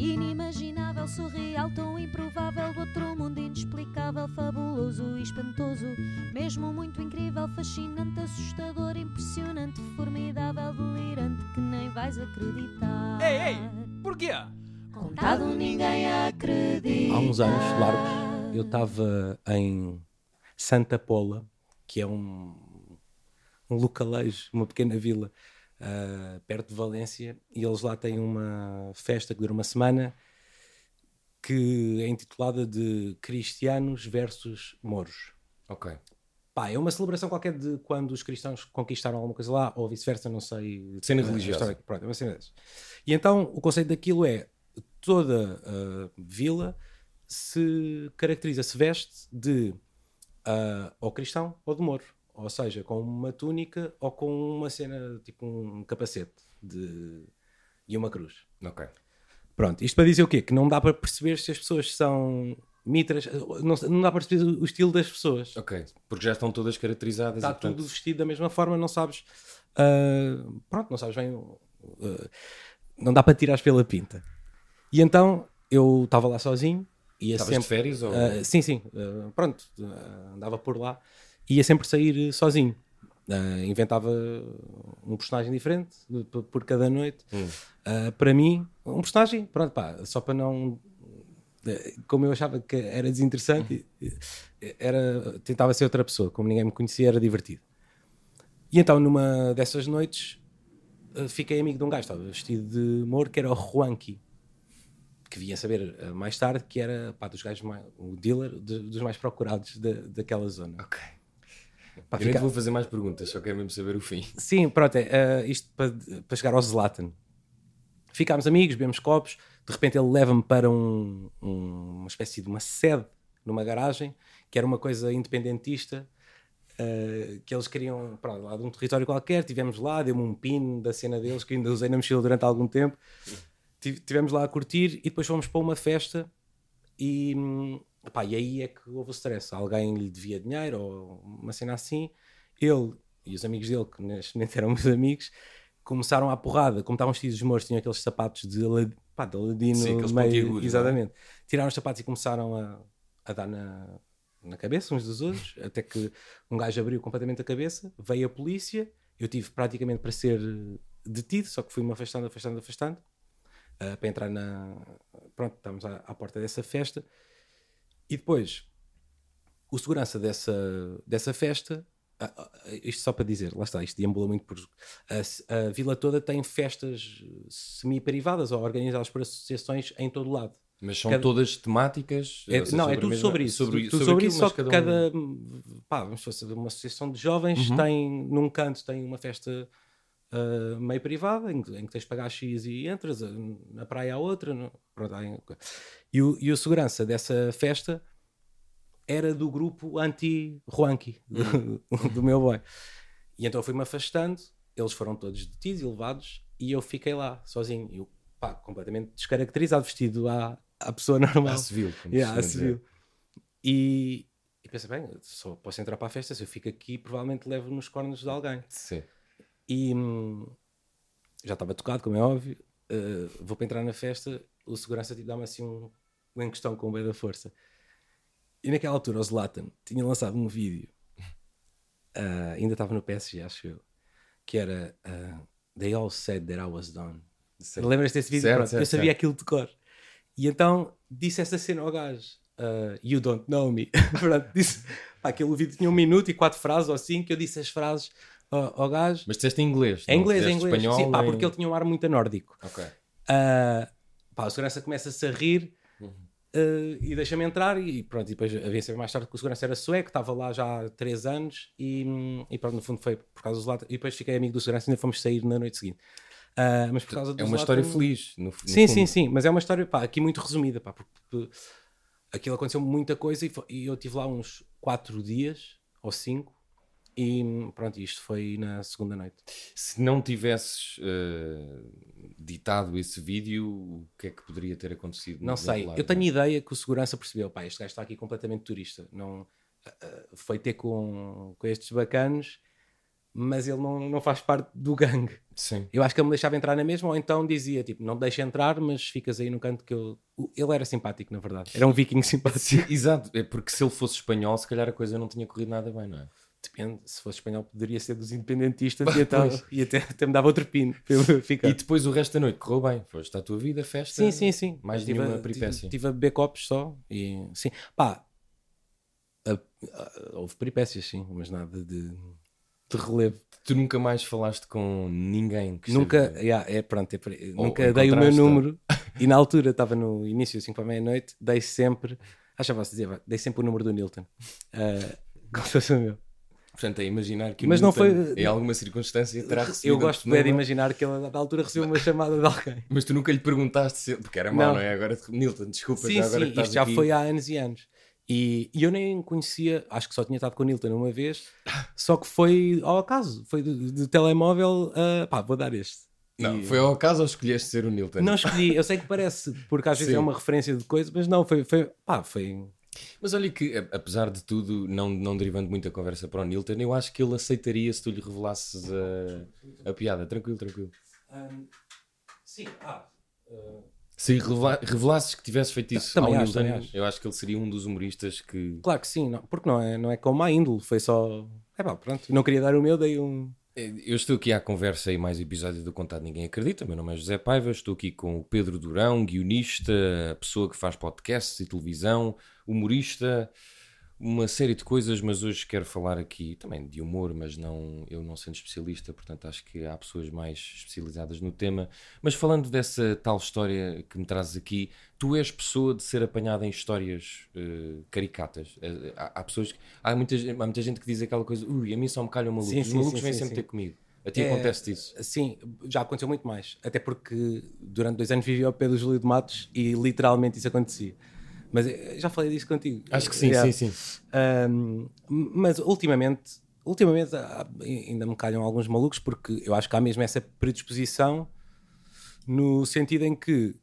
inimaginável, surreal, tão improvável, do outro mundo inexplicável, fabuloso e espantoso, mesmo muito incrível, fascinante, assustador, impressionante, formidável, delirante, que nem vais acreditar. Ei, ei, porquê? Contado ninguém acredita. Há uns anos largos, eu estava em Santa Pola, que é um, um localejo, uma pequena vila uh, perto de Valência, e eles lá têm uma festa que dura uma semana que é intitulada de Cristianos versus Moros. Ok. Pá, é uma celebração qualquer de quando os cristãos conquistaram alguma coisa lá, ou vice-versa, não sei. Cena a religiosa. história- Pronto, é uma cena dessas. E então o conceito daquilo é toda a vila se caracteriza, se veste de ah, ou cristão ou de moro. Ou seja, com uma túnica ou com uma cena, tipo um capacete de... e uma cruz. Ok. Pronto, isto para dizer o quê? Que não dá para perceber se as pessoas são mitras, não, não dá para perceber o estilo das pessoas. Ok. Porque já estão todas caracterizadas. Está e, portanto, tudo vestido da mesma forma, não sabes. ah, pronto, não sabes bem. ah, não dá para tirar pela pinta. E então eu estava lá sozinho. Ia Estavas sempre, de férias ou... ah, sim, sim. pronto, andava por lá. Ia sempre sair sozinho. Ah, inventava um personagem diferente de- por, por cada noite. Hum. Ah, para mim, um personagem, pronto, pá, só para não. eh, Como eu achava que era desinteressante, eh, era, tentava ser outra pessoa. Como ninguém me conhecia, era divertido. E então, numa dessas noites, eh, fiquei amigo de um gajo, estava vestido de moro, que era o Juanqui, que vinha saber eh, mais tarde que era pá, dos gajos mais, o dealer de- dos mais procurados da, daquela zona. Ok. Pá, Eu fica- vou fazer mais perguntas, só quero mesmo saber o fim. Sim, pronto, é, eh, isto para, para chegar ao Zlatan. Ficámos amigos, bebemos copos, de repente ele leva-me para um- um- uma espécie de uma sede numa garagem, que era uma coisa independentista, eh, que eles queriam, pronto, lá de um território qualquer, tivemos lá, deu-me um pin da cena deles, que ainda usei na mochila durante algum tempo, Tive- tivemos lá a curtir e depois fomos para uma festa e, hum, pá, e aí é que houve o stress. Alguém lhe devia dinheiro ou uma cena assim. Ele e os amigos dele, que neste momento eram meus amigos, começaram à porrada. Como estavam vestidos de mortos, tinham aqueles sapatos de, Alad- pá, de Aladino Sim, aqueles meio. é? Exatamente. Tiraram os sapatos e começaram a, a dar na, na cabeça uns dos outros, até que um gajo abriu completamente a cabeça, veio a polícia, eu tive praticamente para ser detido, só que fui-me afastando, afastando, afastando, ah, para entrar na. Pronto, estamos à, à porta dessa festa. E depois, o segurança dessa, dessa festa, ah, ah, isto só para dizer, lá está, isto deambula muito por. A, a vila toda tem festas semi-privadas ou organizadas por associações em todo lado. Mas são Cada- todas temáticas? É, não, é tudo sobre isso. Sobre, tudo sobre sobre aquilo, isso, só que um- Uhum. cada. Pá, vamos fazer uma associação de jovens tem, num canto, tem uma festa ah, meio privada, em, que- em que tens de pagar X e entras, na praia há outra. no- pronto, há e, o, e o segurança dessa festa era do grupo anti-Juanqui, do, Uhum. do meu boy. E então eu fui-me afastando, eles foram todos detidos e levados, e eu fiquei lá, sozinho. Eu, pá, completamente descaracterizado, vestido à, à pessoa normal. À civil, como Yeah, à civil. E, e pensei, bem, só posso entrar para a festa se eu fico aqui, provavelmente levo nos cornos de alguém. Sim. E hum, já estava tocado, como é óbvio. uh, vou para entrar na festa, o segurança tipo, dá-me assim um, um encostão com o bem da força. E naquela altura, o Zlatan tinha lançado um vídeo, uh, ainda estava no PSG, acho eu, que era uh, They all said that I was done. Lembras desse vídeo? Certo, Pronto, certo, eu sabia certo. aquilo de cor. E então disse essa cena ao gajo: uh, You don't know me. Pronto, disse, pá, aquele vídeo tinha um minuto e quatro frases ou que eu disse as frases ao, ao gajo. Mas disseste em inglês? Em não? inglês, em Disseste inglês. espanhol Sim, pá, em- porque ele tinha um ar muito nórdico. Ok. Uh, pá, o segurança começa-se a rir Uhum. uh, e deixa-me entrar. E pronto, e depois havia saber mais tarde que o segurança era sueco, estava lá já há 3 anos. E, e pronto, no fundo foi por causa do Zlatan. E depois fiquei amigo do segurança e ainda fomos sair na noite seguinte. Uh, mas por causa É uma história feliz. No, no Sim, fundo. sim, sim, mas é uma história pá, aqui muito resumida, pá, porque, aquilo aconteceu muita coisa e, fo- e eu tive lá uns 4 dias ou 5 e pronto, isto foi na segunda noite. Se não tivesses eh, ditado esse vídeo, o que é que poderia ter acontecido? Não sei, lado, eu tenho não ideia que o segurança percebeu, pá, este gajo está aqui completamente turista, não ah, foi ter com, com estes bacanos mas ele não, não faz parte do gangue. Sim. Eu acho que ele me deixava entrar na mesma, ou então dizia tipo, não deixa entrar, mas ficas aí no canto que eu. Ele era simpático, na verdade. Era um viking simpático. Exato, é porque se ele fosse espanhol, se calhar a coisa não tinha corrido nada bem, não é? Depende, se fosse espanhol, poderia ser dos independentistas e, então, e até, até me dava outro pino para. E depois o resto da noite correu bem. Foste à tua vida, festa. Sim, sim, sim. Mais Tive nenhuma a- peripécia. Tive, tive a beber copos só e sim. Pá, a- a- houve peripécias, sim, mas nada de, de relevo. Tu nunca mais falaste com ninguém que Nunca, yeah, é pronto, é nunca dei o meu número e na altura estava no início, 5 para a meia-noite, dei sempre, acho que posso dizer, dei sempre o número do Nilton. Ah, como se fosse o meu. Portanto, é imaginar que o Mas não Newton, foi- em alguma circunstância terá recebido Eu gosto de imaginar que ele, na altura, recebeu uma chamada de alguém. Mas tu nunca lhe perguntaste se... Porque era mau, Não. não, é? Agora, Nilton, desculpa, Sim, já agora sim, que isto já aqui. foi há anos e anos. E, e eu nem conhecia, acho que só tinha estado com o Nilton uma vez, só que foi ao acaso, foi de, de telemóvel, ah, pá, vou dar este. Não, E- foi ao acaso ou escolheste ser o Nilton? Não escolhi, eu sei que parece, porque às vezes Sim. é uma referência de coisa, mas não, foi, foi pá, foi. Mas olha que, apesar de tudo, não, não derivando muito a conversa para o Nilton, eu acho que ele aceitaria se tu lhe revelasses a, a piada. Tranquilo, tranquilo. sim, ah. Se revela- revelasses que tivesse feito isso Também ao acho, Nilton, também eu acho que ele seria um dos humoristas que... Claro que sim, não, porque não é, não é com má índole, foi só. É pá, pronto, não queria dar o meu, dei um. Eu estou aqui à conversa e mais episódio do Contado Ninguém Acredita. Meu nome é José Paiva, estou aqui com o Pedro Durão, guionista, pessoa que faz podcasts e televisão, humorista, uma série de coisas, mas hoje quero falar aqui também de humor, mas não eu não sendo especialista, portanto acho que há pessoas mais especializadas no tema. Mas falando dessa tal história que me trazes aqui, tu és pessoa de ser apanhada em histórias eh, caricatas. Eh, há, há pessoas que, há, muita, há muita gente que diz aquela coisa, ui, a mim só me calham malucos. Sim, Os sim, malucos sim, vêm sempre ter comigo. A ti É, acontece isso. Sim, já aconteceu muito mais. Até porque durante dois anos vivi ao pé do Júlio de Matos e literalmente isso acontecia. Mas eh, já falei disso contigo. Acho que sim, Yeah. sim, sim. Um, mas ultimamente, ultimamente ah, ainda me calham alguns malucos porque eu acho que há mesmo essa predisposição no sentido em que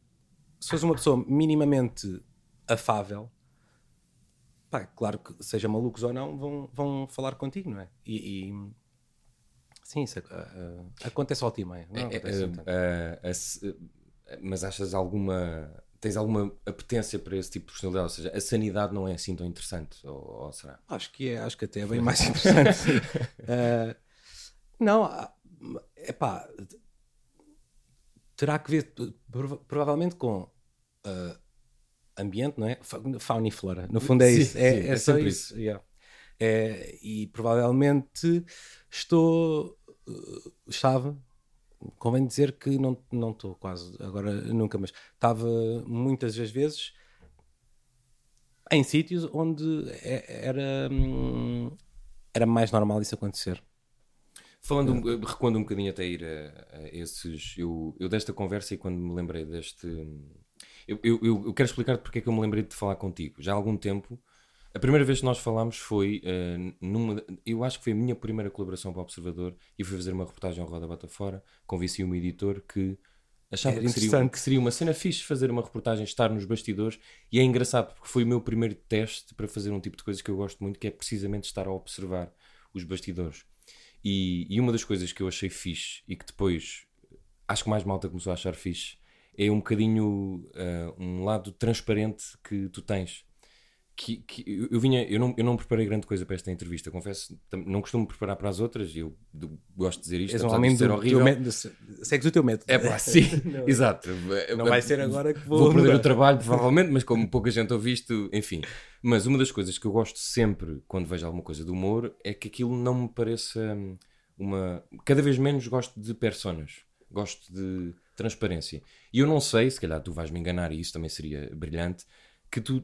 se fores uma pessoa minimamente afável, pá, claro que seja malucos ou não, vão, vão falar contigo, não é? E, e- sim, isso ah, acontece ao time, não É, acontece é, é, é, é, mas achas alguma. Tens alguma apetência para esse tipo de personalidade? Ou seja, a sanidade não é assim tão interessante? Ou, ou será? Acho que é, acho que até é bem mais interessante. Eh, não, é pá, terá que ver prova- provavelmente com eh, ambiente, não é? Fa- Fauna e flora. No fundo é Sim, isso. É, sim, é é só sempre isso. yeah. É, e provavelmente estou. eh, Estava. Convém dizer que não não estou quase agora nunca, mas estava muitas das vezes em sítios onde é- era, hum, era mais normal isso acontecer. Falando, um- recuando um bocadinho até ir a, a esses. Eu, eu desta conversa e quando me lembrei deste. Eu, eu, eu- eu quero explicar-te porque é que eu me lembrei de falar contigo. Já há algum tempo. A primeira vez que nós falámos foi eh, numa. Eu acho que foi a minha primeira colaboração para o Observador e fui fazer uma reportagem ao Roda Bota Fora. Convenci um editor que achava que seria, interessante. que seria uma cena fixe fazer uma reportagem, estar nos bastidores. E é engraçado porque foi o meu primeiro teste para fazer um tipo de coisas que eu gosto muito, que é precisamente estar a observar os bastidores. E, e uma das coisas que eu achei fixe e que depois acho que mais malta começou a achar fixe é um bocadinho ah, um lado transparente que tu tens. Que, que eu, vinha, eu não, eu não preparei grande coisa para esta entrevista, confesso, não costumo preparar para as outras, e eu do- gosto de dizer isto, És um de ser do horrível. método. Segues o teu método. É pá, sim, Não- exato. Não vai ser agora que vou, Vou perder mudar. o trabalho, provavelmente, mas como pouca gente ouve isto, enfim. Mas uma das coisas que eu gosto sempre quando vejo alguma coisa de humor é que aquilo não me pareça hum, uma. Cada vez menos gosto de personas, gosto de transparência. E eu não sei, se calhar tu vais me enganar, e isso também seria brilhante, que tu.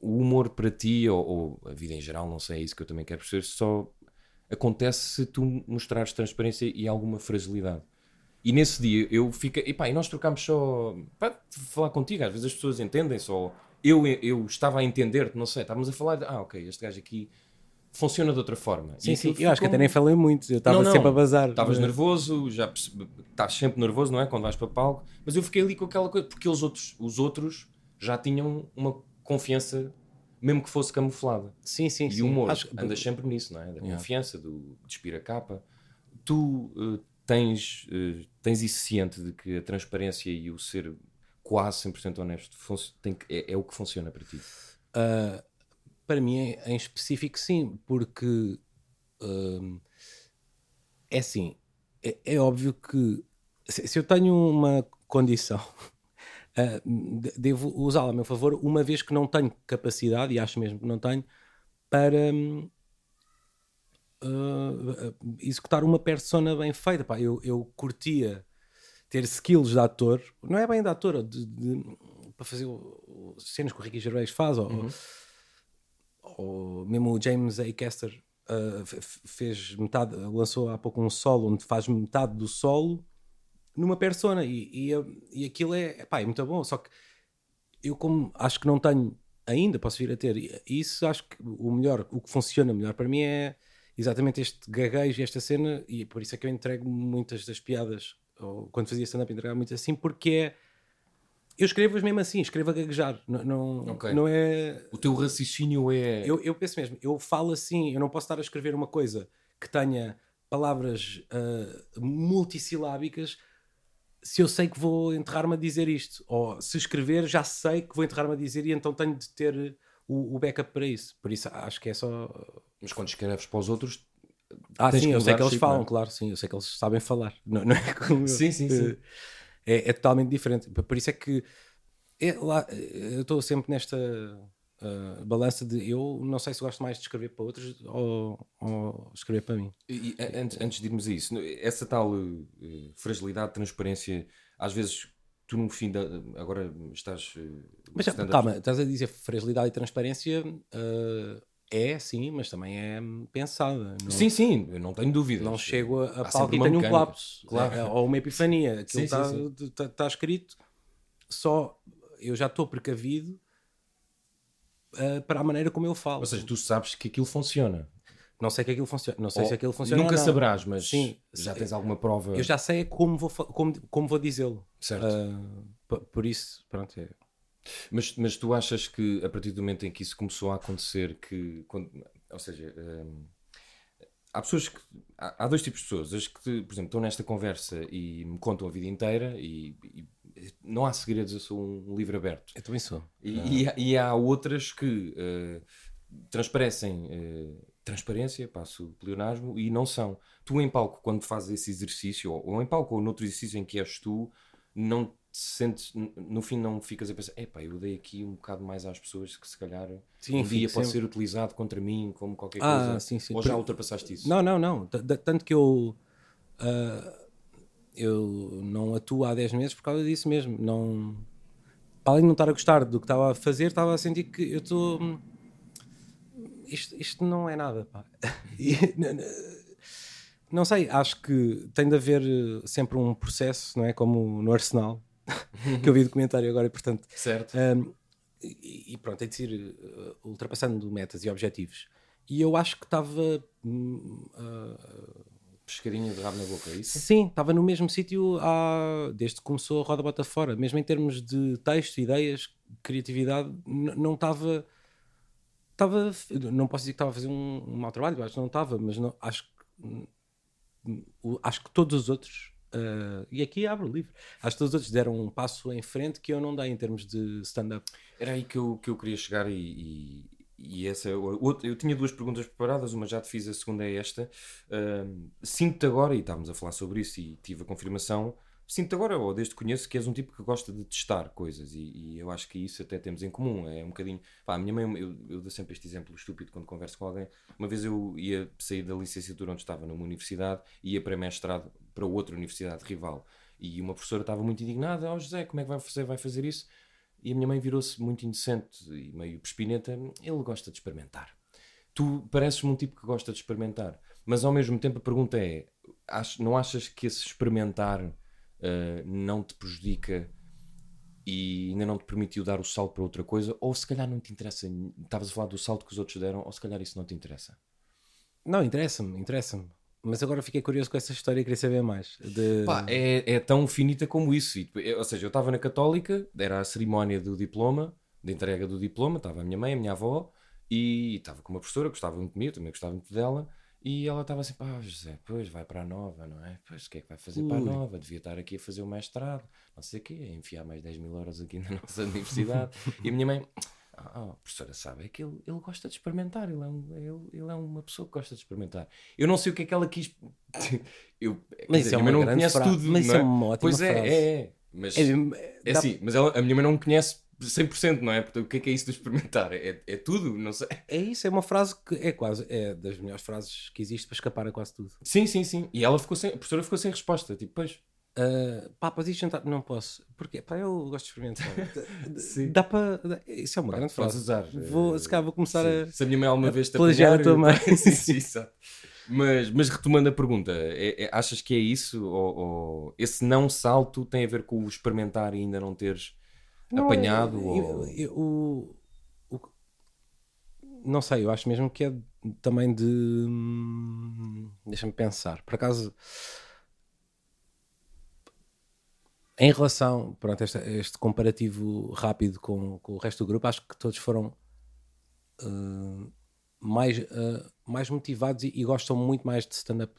O humor para ti, ou, ou a vida em geral, não sei, é isso que eu também quero perceber, só acontece se tu mostrares transparência e alguma fragilidade. E nesse dia eu fiquei, e pá, e nós trocámos só para falar contigo, às vezes as pessoas entendem só. Eu, eu estava a entender-te, não sei, estávamos a falar de, ah, ok, este gajo aqui funciona de outra forma. Sim, sim, eu acho que até nem falei muito. Eu estava sempre a bazar. Estavas Mas- nervoso, já estás sempre nervoso, não é? Quando vais para palco, mas eu fiquei ali com aquela coisa, porque os outros, os outros já tinham uma confiança, mesmo que fosse camuflada. Sim, sim, E sim. o humor, Acho que- andas sempre nisso, não é? Da Yeah. confiança, do despir a capa. tu uh, tens, uh, tens isso ciente de que a transparência e o ser quase 100% honesto tem, é, é, o que funciona para ti? Uh, para mim, em específico, sim, porque uh, é assim, é, é, óbvio que se, se, eu tenho uma condição, uh, devo usá-la a meu favor, uma vez que não tenho capacidade, e acho mesmo que não tenho, para uh, executar uma persona bem feita. Pá, eu, eu curtia ter skills de ator, não é bem de ator, de, de, para fazer cenas que o Ricky Gervais faz, ou, uhum. ou mesmo o James A. Caster uh, fez metade, lançou há pouco um solo onde faz metade do solo numa persona e, e, e aquilo é, pá, é muito bom. Só que eu, como acho que não tenho ainda, posso vir a ter isso, acho que o melhor, o que funciona melhor para mim é exatamente este gaguejo e esta cena, e por isso é que eu entrego muitas das piadas, ou quando fazia stand-up, entregava muito assim, porque é. Eu escrevo-as mesmo assim, escrevo a gaguejar. Não, não, okay. não é. O teu raciocínio é. Eu, eu penso mesmo, eu falo assim, eu não posso estar a escrever uma coisa que tenha palavras uh, multissilábicas se eu sei que vou enterrar-me a dizer isto. Ou se escrever, já sei que vou enterrar-me a dizer e então tenho de ter o, o, backup para isso. Por isso acho que é só. Mas quando escreves para os outros. Ah, sim, eu sei que eles falam, não? claro, sim, eu sei que eles sabem falar. Não, não é como sim, sim, sim. É, é, totalmente diferente. Por isso é que é, lá, eu estou sempre nesta uh, balança de eu não sei se gosto mais de escrever para outros ou, ou escrever para mim. E, e, antes, antes de irmos a isso, essa tal uh, fragilidade, transparência, às vezes tu no fim da. Agora estás. Uh, mas calma, estás a dizer fragilidade e transparência. Uh, é, sim, mas também é pensada. Não, sim, sim, eu não tenho dúvida. Não chego a, a palco e tenho um colapso. Claro. É, ou uma epifania. Aquilo está tá, tá escrito. Só eu já estou precavido uh, para a maneira como eu falo. Ou seja, tu sabes que aquilo funciona. Não sei que aquilo funciona. Não sei ou, se aquilo funciona. Nunca saberás, mas Sim, já tens alguma prova. Eu já sei como vou, como, como vou dizê-lo. Certo. Uh, por isso, pronto. É. Mas, mas tu achas que a partir do momento em que isso começou a acontecer, que. Quando, ou seja. Um, há pessoas que. Há, há, dois tipos de pessoas. As que, por exemplo, estão nesta conversa e me contam a vida inteira e, e não há segredos, eu sou um livro aberto. Eu também sou. E, e, e há outras que uh, transparecem uh, transparência, passo o pleonasmo, e não são. Tu em palco, quando fazes esse exercício, ou, ou em palco ou noutro exercício em que és tu, não te sentes, no fim não ficas a pensar, epá, eu dei aqui um bocado mais às pessoas que se calhar sim, um dia pode sempre... ser utilizado contra mim como qualquer ah, coisa. Sim, sim. Ou já ultrapassaste isso? Não, não, não. Tanto que eu... Uh, eu não atuo há 10 meses por causa disso mesmo. Não, além de não estar a gostar do que estava a fazer, estava a sentir que eu estou. Isto, isto não é nada, pá. não sei, acho que tem de haver eh, sempre um processo, não é? Como no Arsenal, que eu vi documentário agora e, portanto. Certo. Um, e, e, pronto, tem de ser uh, ultrapassando metas e objetivos. E eu acho que estava. Uh, pescadinha de rabo na boca, é isso? Sim, estava no mesmo sítio desde que começou a Roda Bota Fora. Mesmo em termos de texto, ideias, criatividade, não estava. Estava. Não posso dizer que estava a fazer um, um mau trabalho, acho que não estava, mas não, acho que. Acho que todos os outros. Uh, e aqui abro o livro. Acho que todos os outros deram um passo em frente que eu não dei em termos de stand-up. Era aí que eu, que eu queria chegar e, e essa é outra, eu tinha duas perguntas preparadas, uma já te fiz, a segunda é esta. Uh, sinto-te agora, e estávamos a falar sobre isso e tive a confirmação, sinto-te agora, ou desde que conheço, que és um tipo que gosta de testar coisas e, e, eu acho que isso até temos em comum. É um bocadinho. Pá, a minha mãe, eu, eu dou sempre este exemplo estúpido quando converso com alguém. Uma vez eu ia sair da licenciatura onde estava, numa universidade, e ia para mestrado para outra universidade rival. E uma professora estava muito indignada: Ó oh, José, como é que vai fazer, vai fazer isso? E a minha mãe virou-se muito inocente e meio pespineta. Ele gosta de experimentar. Tu pareces-me um tipo que gosta de experimentar. Mas ao mesmo tempo a pergunta é: não achas que esse experimentar uh, não te prejudica e ainda não te permitiu dar o salto para outra coisa? Ou se calhar não te interessa? Estavas a falar do salto que os outros deram, ou se calhar isso não te interessa? Não, interessa-me, interessa-me. Mas agora fiquei curioso com essa história e queria saber mais. De... Pá, é, é tão finita como isso. ou seja, eu estava na Católica, era a cerimónia do diploma, da entrega do diploma, estava a minha mãe, a minha avó, e estava com uma professora, gostava muito de mim, eu também gostava muito dela, E ela estava assim, pá, José, pois vai para a nova, não é? Pois o que é que vai fazer para a Ui. nova? Devia estar aqui a fazer o mestrado, não sei o quê, a enfiar mais 10 mil euros aqui na nossa universidade. e a minha mãe, ah, oh, professora, sabe, é que ele, ele gosta de experimentar, ele é, um, ele, ele é uma pessoa que gosta de experimentar. Eu não sei o que é que ela quis. eu, Mas dizer, é a minha uma mãe não conhece frase. tudo, Mas não é uma ótima Pois é, frase. é, é. Mas É, é dá- assim, mas ela, a minha mãe não me conhece 100%, não é? Portanto, o que é que é isso de experimentar? É, é tudo? Não sei. é isso, é uma frase que é quase é das melhores frases que existe para escapar a quase tudo. Sim, sim, sim. E ela ficou sem, a professora ficou sem resposta. Tipo, pois. Uh, pá, podes ir jantar? Não posso. Porquê? Pá, eu gosto de experimentar. Dá para. Isso é uma grande Podes frase. usar. Vou, eh, se calhar vou começar sim. a. Se a minha mãe alguma vez te plagiar a tua mãe. sim, sim. Mas, mas retomando a pergunta, é- é- achas que é isso? Ou, ou esse não salto tem a ver com o experimentar e ainda não teres Não, apanhado? eu- ou... eu- eu- o- o- não sei, eu acho mesmo que é também de. hum, Deixa-me pensar. Por acaso. Em relação pronto, a este, este comparativo rápido com, com o resto do grupo, acho que todos foram uh, mais, uh, mais motivados e, e gostam muito mais de stand-up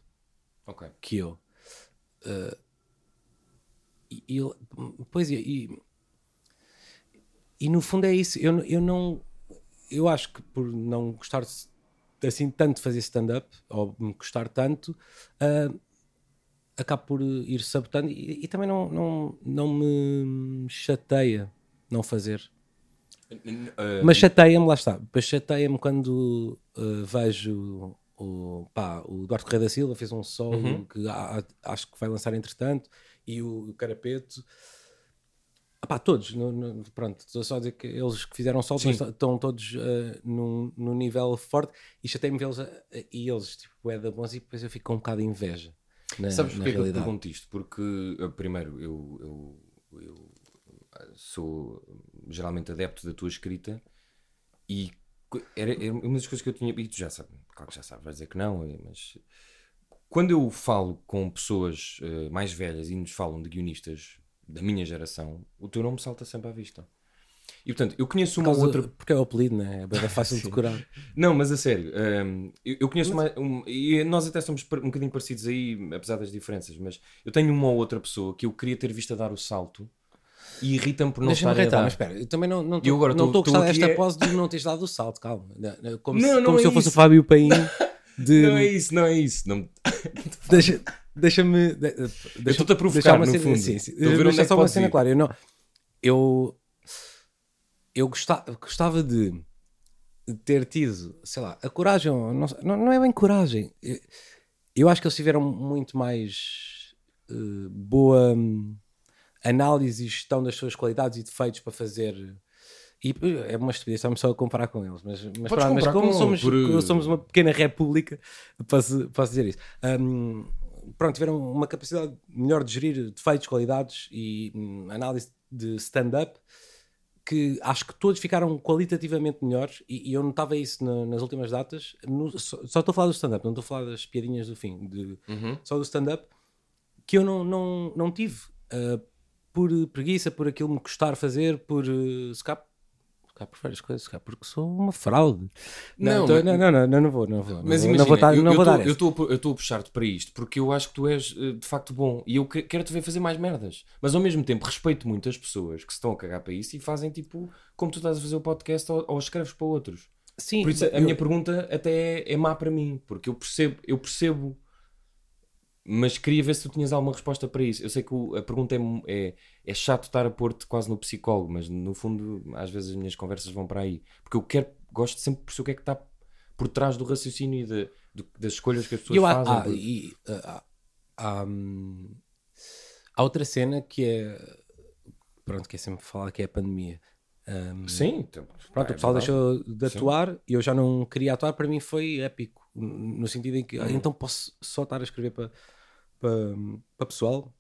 Ok. que eu. Uh, e, e- pois é, e, e no fundo é isso. Eu, eu não. Eu acho que por não gostar assim tanto de fazer stand-up, ou me gostar tanto, uh, acabo por ir sabotando e, e também não, não, não me chateia não fazer. Uh, Mas chateia-me, lá está. Depois chateia-me quando uh, vejo o, pá, o Duarte Correia da Silva fez um solo Uhum. que a- a- acho que vai lançar entretanto e o, o Carapeto. Ah, pá, todos, no- no- pronto, estou só a dizer que eles que fizeram solo Sim. estão, todos uh, num, num nível forte e chateia-me vê-los e eles, tipo, é da bons e depois eu fico com um bocado de inveja. Na, Sabes na porque é que eu te pergunto isto? Porque, primeiro, eu, eu, eu, uh, sou geralmente adepto da tua escrita e era, era uma das coisas que eu tinha. E tu já sabes, claro que já sabes, vais dizer que não, eh, mas quando eu falo com pessoas uh, mais velhas e nos falam de guionistas da minha geração, o teu nome salta sempre à vista. E portanto, eu conheço uma causa- outra Porque é o apelido, né? é bem fácil de decorar. não, mas a sério, hum, eu, eu conheço mais. Um, e nós até somos um bocadinho parecidos aí, apesar das diferenças, mas eu tenho uma ou outra pessoa que eu queria ter visto a dar o salto e irrita-me por não Deixa-me estar a reiterar, dar. mas espera, eu também não estou eu não tô- estou a gostar desta é- pose de não teres dado o salto, calma. Não, não, Como, Não, se, não como é se eu fosse o Fábio Paim de. Não é isso, não é isso. Não... Deixa- Deixa-me. de- deixa- estou-te a provocar, uma no cena- fundo. Sim, sim. A Deixa é que só uma cena clara. Eu, não, eu, eu gostava, gostava de ter tido, sei lá, a coragem. Não, não, é bem coragem. Eu, eu acho que eles tiveram muito mais eh, boa hum, análise e gestão das suas qualidades e defeitos para fazer. E eh, é uma estupidez, estamos só a comparar com eles, mas, mas, pronto, mas como com- somos, por- somos uma pequena república, posso, posso dizer isso. Hum, pronto, tiveram uma capacidade melhor de gerir defeitos, qualidades e hum, análise de stand-up que acho que todos ficaram qualitativamente melhores e, e eu notava isso na- nas últimas datas. No- só, estou a falar do stand-up, não estou a falar das piadinhas do fim, de, Uhum. só do stand-up, que eu não, não, não tive ah, por preguiça, por aquilo me custar fazer, por uh, se calhar por várias coisas, porque sou uma fraude. Não, Não, tô- mas- não, não, não, não, vou, não vou. Mas não, imagina, não vou, dar- eu- não eu vou tô- dar eu estou eu estou a puxar-te para isto porque eu acho que tu és eh, de facto bom e eu que- quero te ver fazer mais merdas, mas ao mesmo tempo respeito muito as pessoas que se estão a cagar para isso e fazem tipo como tu estás a fazer o podcast ou, ou escreves para outros. Sim, Por isso a eu- minha pergunta até é, é má para mim, porque eu percebo, eu percebo, mas queria ver se tu tinhas alguma resposta para isso. Eu sei que o- a pergunta é, é, é chato estar a pôr-te quase no psicólogo, mas no fundo, às vezes as minhas conversas vão para aí. Porque eu quero, gosto sempre de perceber o que é que está por trás do raciocínio e de- do- das escolhas que as pessoas eu há- fazem. há- e, há, há, hum, há outra cena que é pronto, que é sempre falar que é a pandemia. Hum, Sim, então, Pronto, é o pessoal verdade. deixou de atuar e eu já não queria atuar, para mim foi épico, no sentido em que ah, Uhum. então posso só estar a escrever para, para, para pessoal,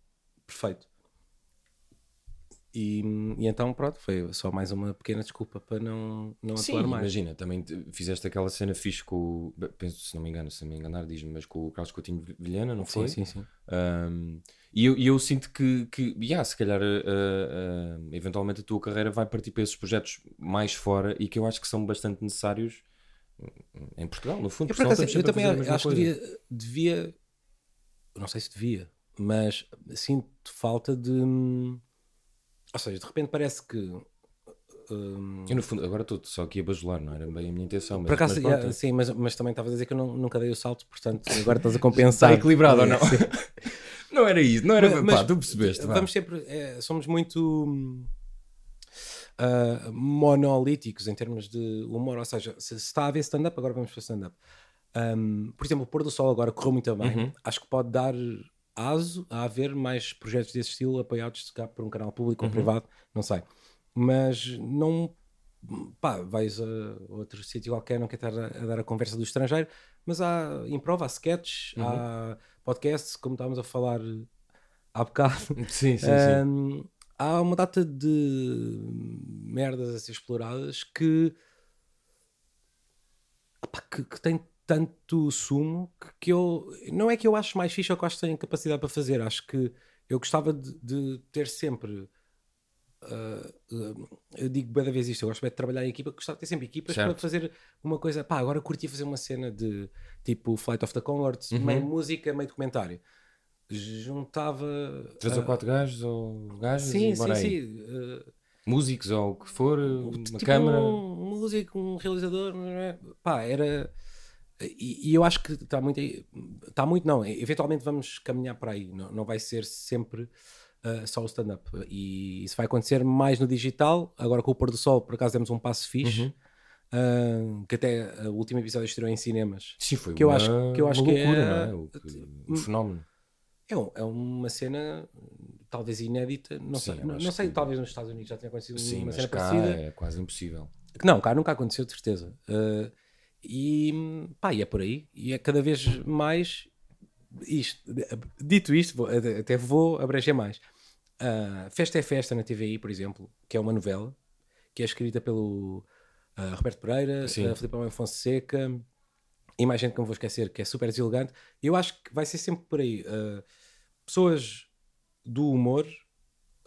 perfeito. E, e então pronto, foi só mais uma pequena desculpa para não, não Sim, atuar mais. imagina, também te- fizeste aquela cena fixe com. Penso, se não me engano, se me enganar, diz-me, mas com o Carlos Coutinho Vilhena, não foi? Sim, sim, sim. Um, e eu, eu sinto que, que yeah, se calhar, uh, uh, eventualmente a tua carreira vai partir para esses projetos mais fora e que eu acho que são bastante necessários em Portugal, no fundo. Eu, por acaso, eu também acho mesma que coisa. devia, devia. Não sei se devia, mas sinto falta de. hum, Ou seja, de repente parece que. hum, Eu, no fundo, agora estou só aqui a bajular, não era bem a minha intenção. Mas, por acaso, mas pronto, yeah, sim, mas, mas também estava a dizer que eu não- nunca dei o salto, portanto agora estás a compensar. Está equilibrado ou não? Não era isso, não era. Mas- pá, tu percebeste. vá. Vamos sempre. é, somos muito. Ah, monolíticos em termos de humor, ou seja, se, se está a haver stand-up, agora vamos para stand-up. Um, por exemplo, o Pôr do Sol agora correu muito bem. Uhum. Acho que pode dar aso a haver mais projetos desse estilo apoiados se calhar, por um canal público Uhum. ou privado, não sei. Mas não. Pá, vais a outro sítio qualquer, não quero estar a, a dar a conversa do estrangeiro, mas há improv, há sketches, Uhum. há podcasts, como estávamos a falar há bocado. Sim, sim, sim. Há uma data de merdas a ser exploradas que, opá, que, que tem tanto sumo que, que eu não é que eu acho mais fixe ou que eu acho que tenho capacidade para fazer. Acho que eu gostava de, de ter sempre. ah, ah, eu digo bem da vez isto, eu gosto bem de trabalhar em equipa, gostava de ter sempre equipas Certo. para fazer uma coisa. Pá, agora curtia fazer uma cena de tipo Flight of the Conchords, Uhum. meio música, meio documentário. Juntava. Três ah, ou quatro gajos ou gajas Sim, e sim, aí. sim. Uh, Músicos ou o que for, uma tipo câmara. Um, um músico, um realizador, é? pá, era. E, e eu acho que está muito aí. Está muito, não. Eventualmente vamos caminhar para aí. Não, não vai ser sempre uh, só o stand-up. E isso vai acontecer mais no digital. Agora com o pôr do sol, por acaso demos um passo fixe. Uhum. uh, que até o último episódio estreou em cinemas. Sim, foi que eu uma, acho- que eu acho uma que é- loucura, não é? O, que- o fenómeno. É, um- é uma cena talvez inédita. Não Sim, sei, não, não sei que- talvez nos Estados Unidos já tenha acontecido Sim, uma mas cena cá parecida. é quase impossível. Não, cá nunca aconteceu, de certeza. Uh, e pá, e é por aí. E é cada vez mais isto. Dito isto, vou- até vou abranger mais. Uh, festa é Festa na TVI, por exemplo, que é uma novela que é escrita pelo uh, Roberto Pereira, Sim. uh, Filipe Almeida Fonseca e mais gente que não vou esquecer, que é super deselegante. Eu acho que vai ser sempre por aí. Uh, pessoas do humor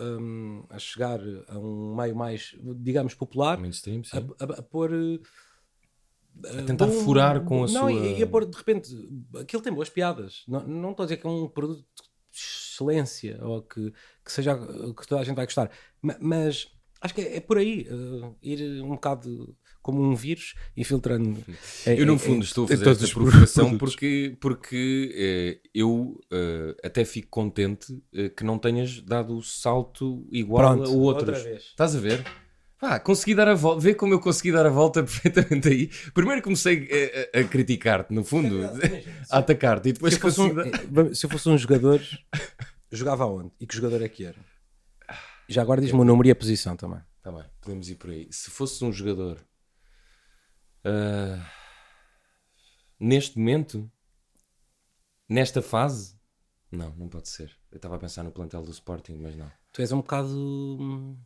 um, a chegar a um meio mais, digamos, popular, Mainstream, sim. a, a- a pôr. uh, A tentar furar com a não, sua- e, e a pôr de repente. Aquilo tem boas piadas. Não, não estou a dizer que é um produto de excelência ou que, que seja que toda a gente vai gostar, Ma- mas acho que é, é por aí. uh, ir um bocado como um vírus infiltrando. Eu, no em- fundo, em- estou a fazer esta provocação porque, porque eh, eu eh, até fico contente eh, que não tenhas dado o salto igual Pronto, a outros. outra vez. Estás a ver? Pá, consegui dar a volta. Vê como eu consegui dar a volta perfeitamente aí. Primeiro comecei eh, a, a criticar-te, no fundo, a atacar-te, e depois se, eu fosse um, se eu fosse um jogador, jogava aonde? E que jogador é que era? Já agora diz-me o número e a posição também. Tá bem, podemos ir por aí. Se fosse um jogador ah, neste momento, nesta fase, não, não pode ser. Eu estava a pensar no plantel do Sporting, mas não. Tu és um bocado. hum,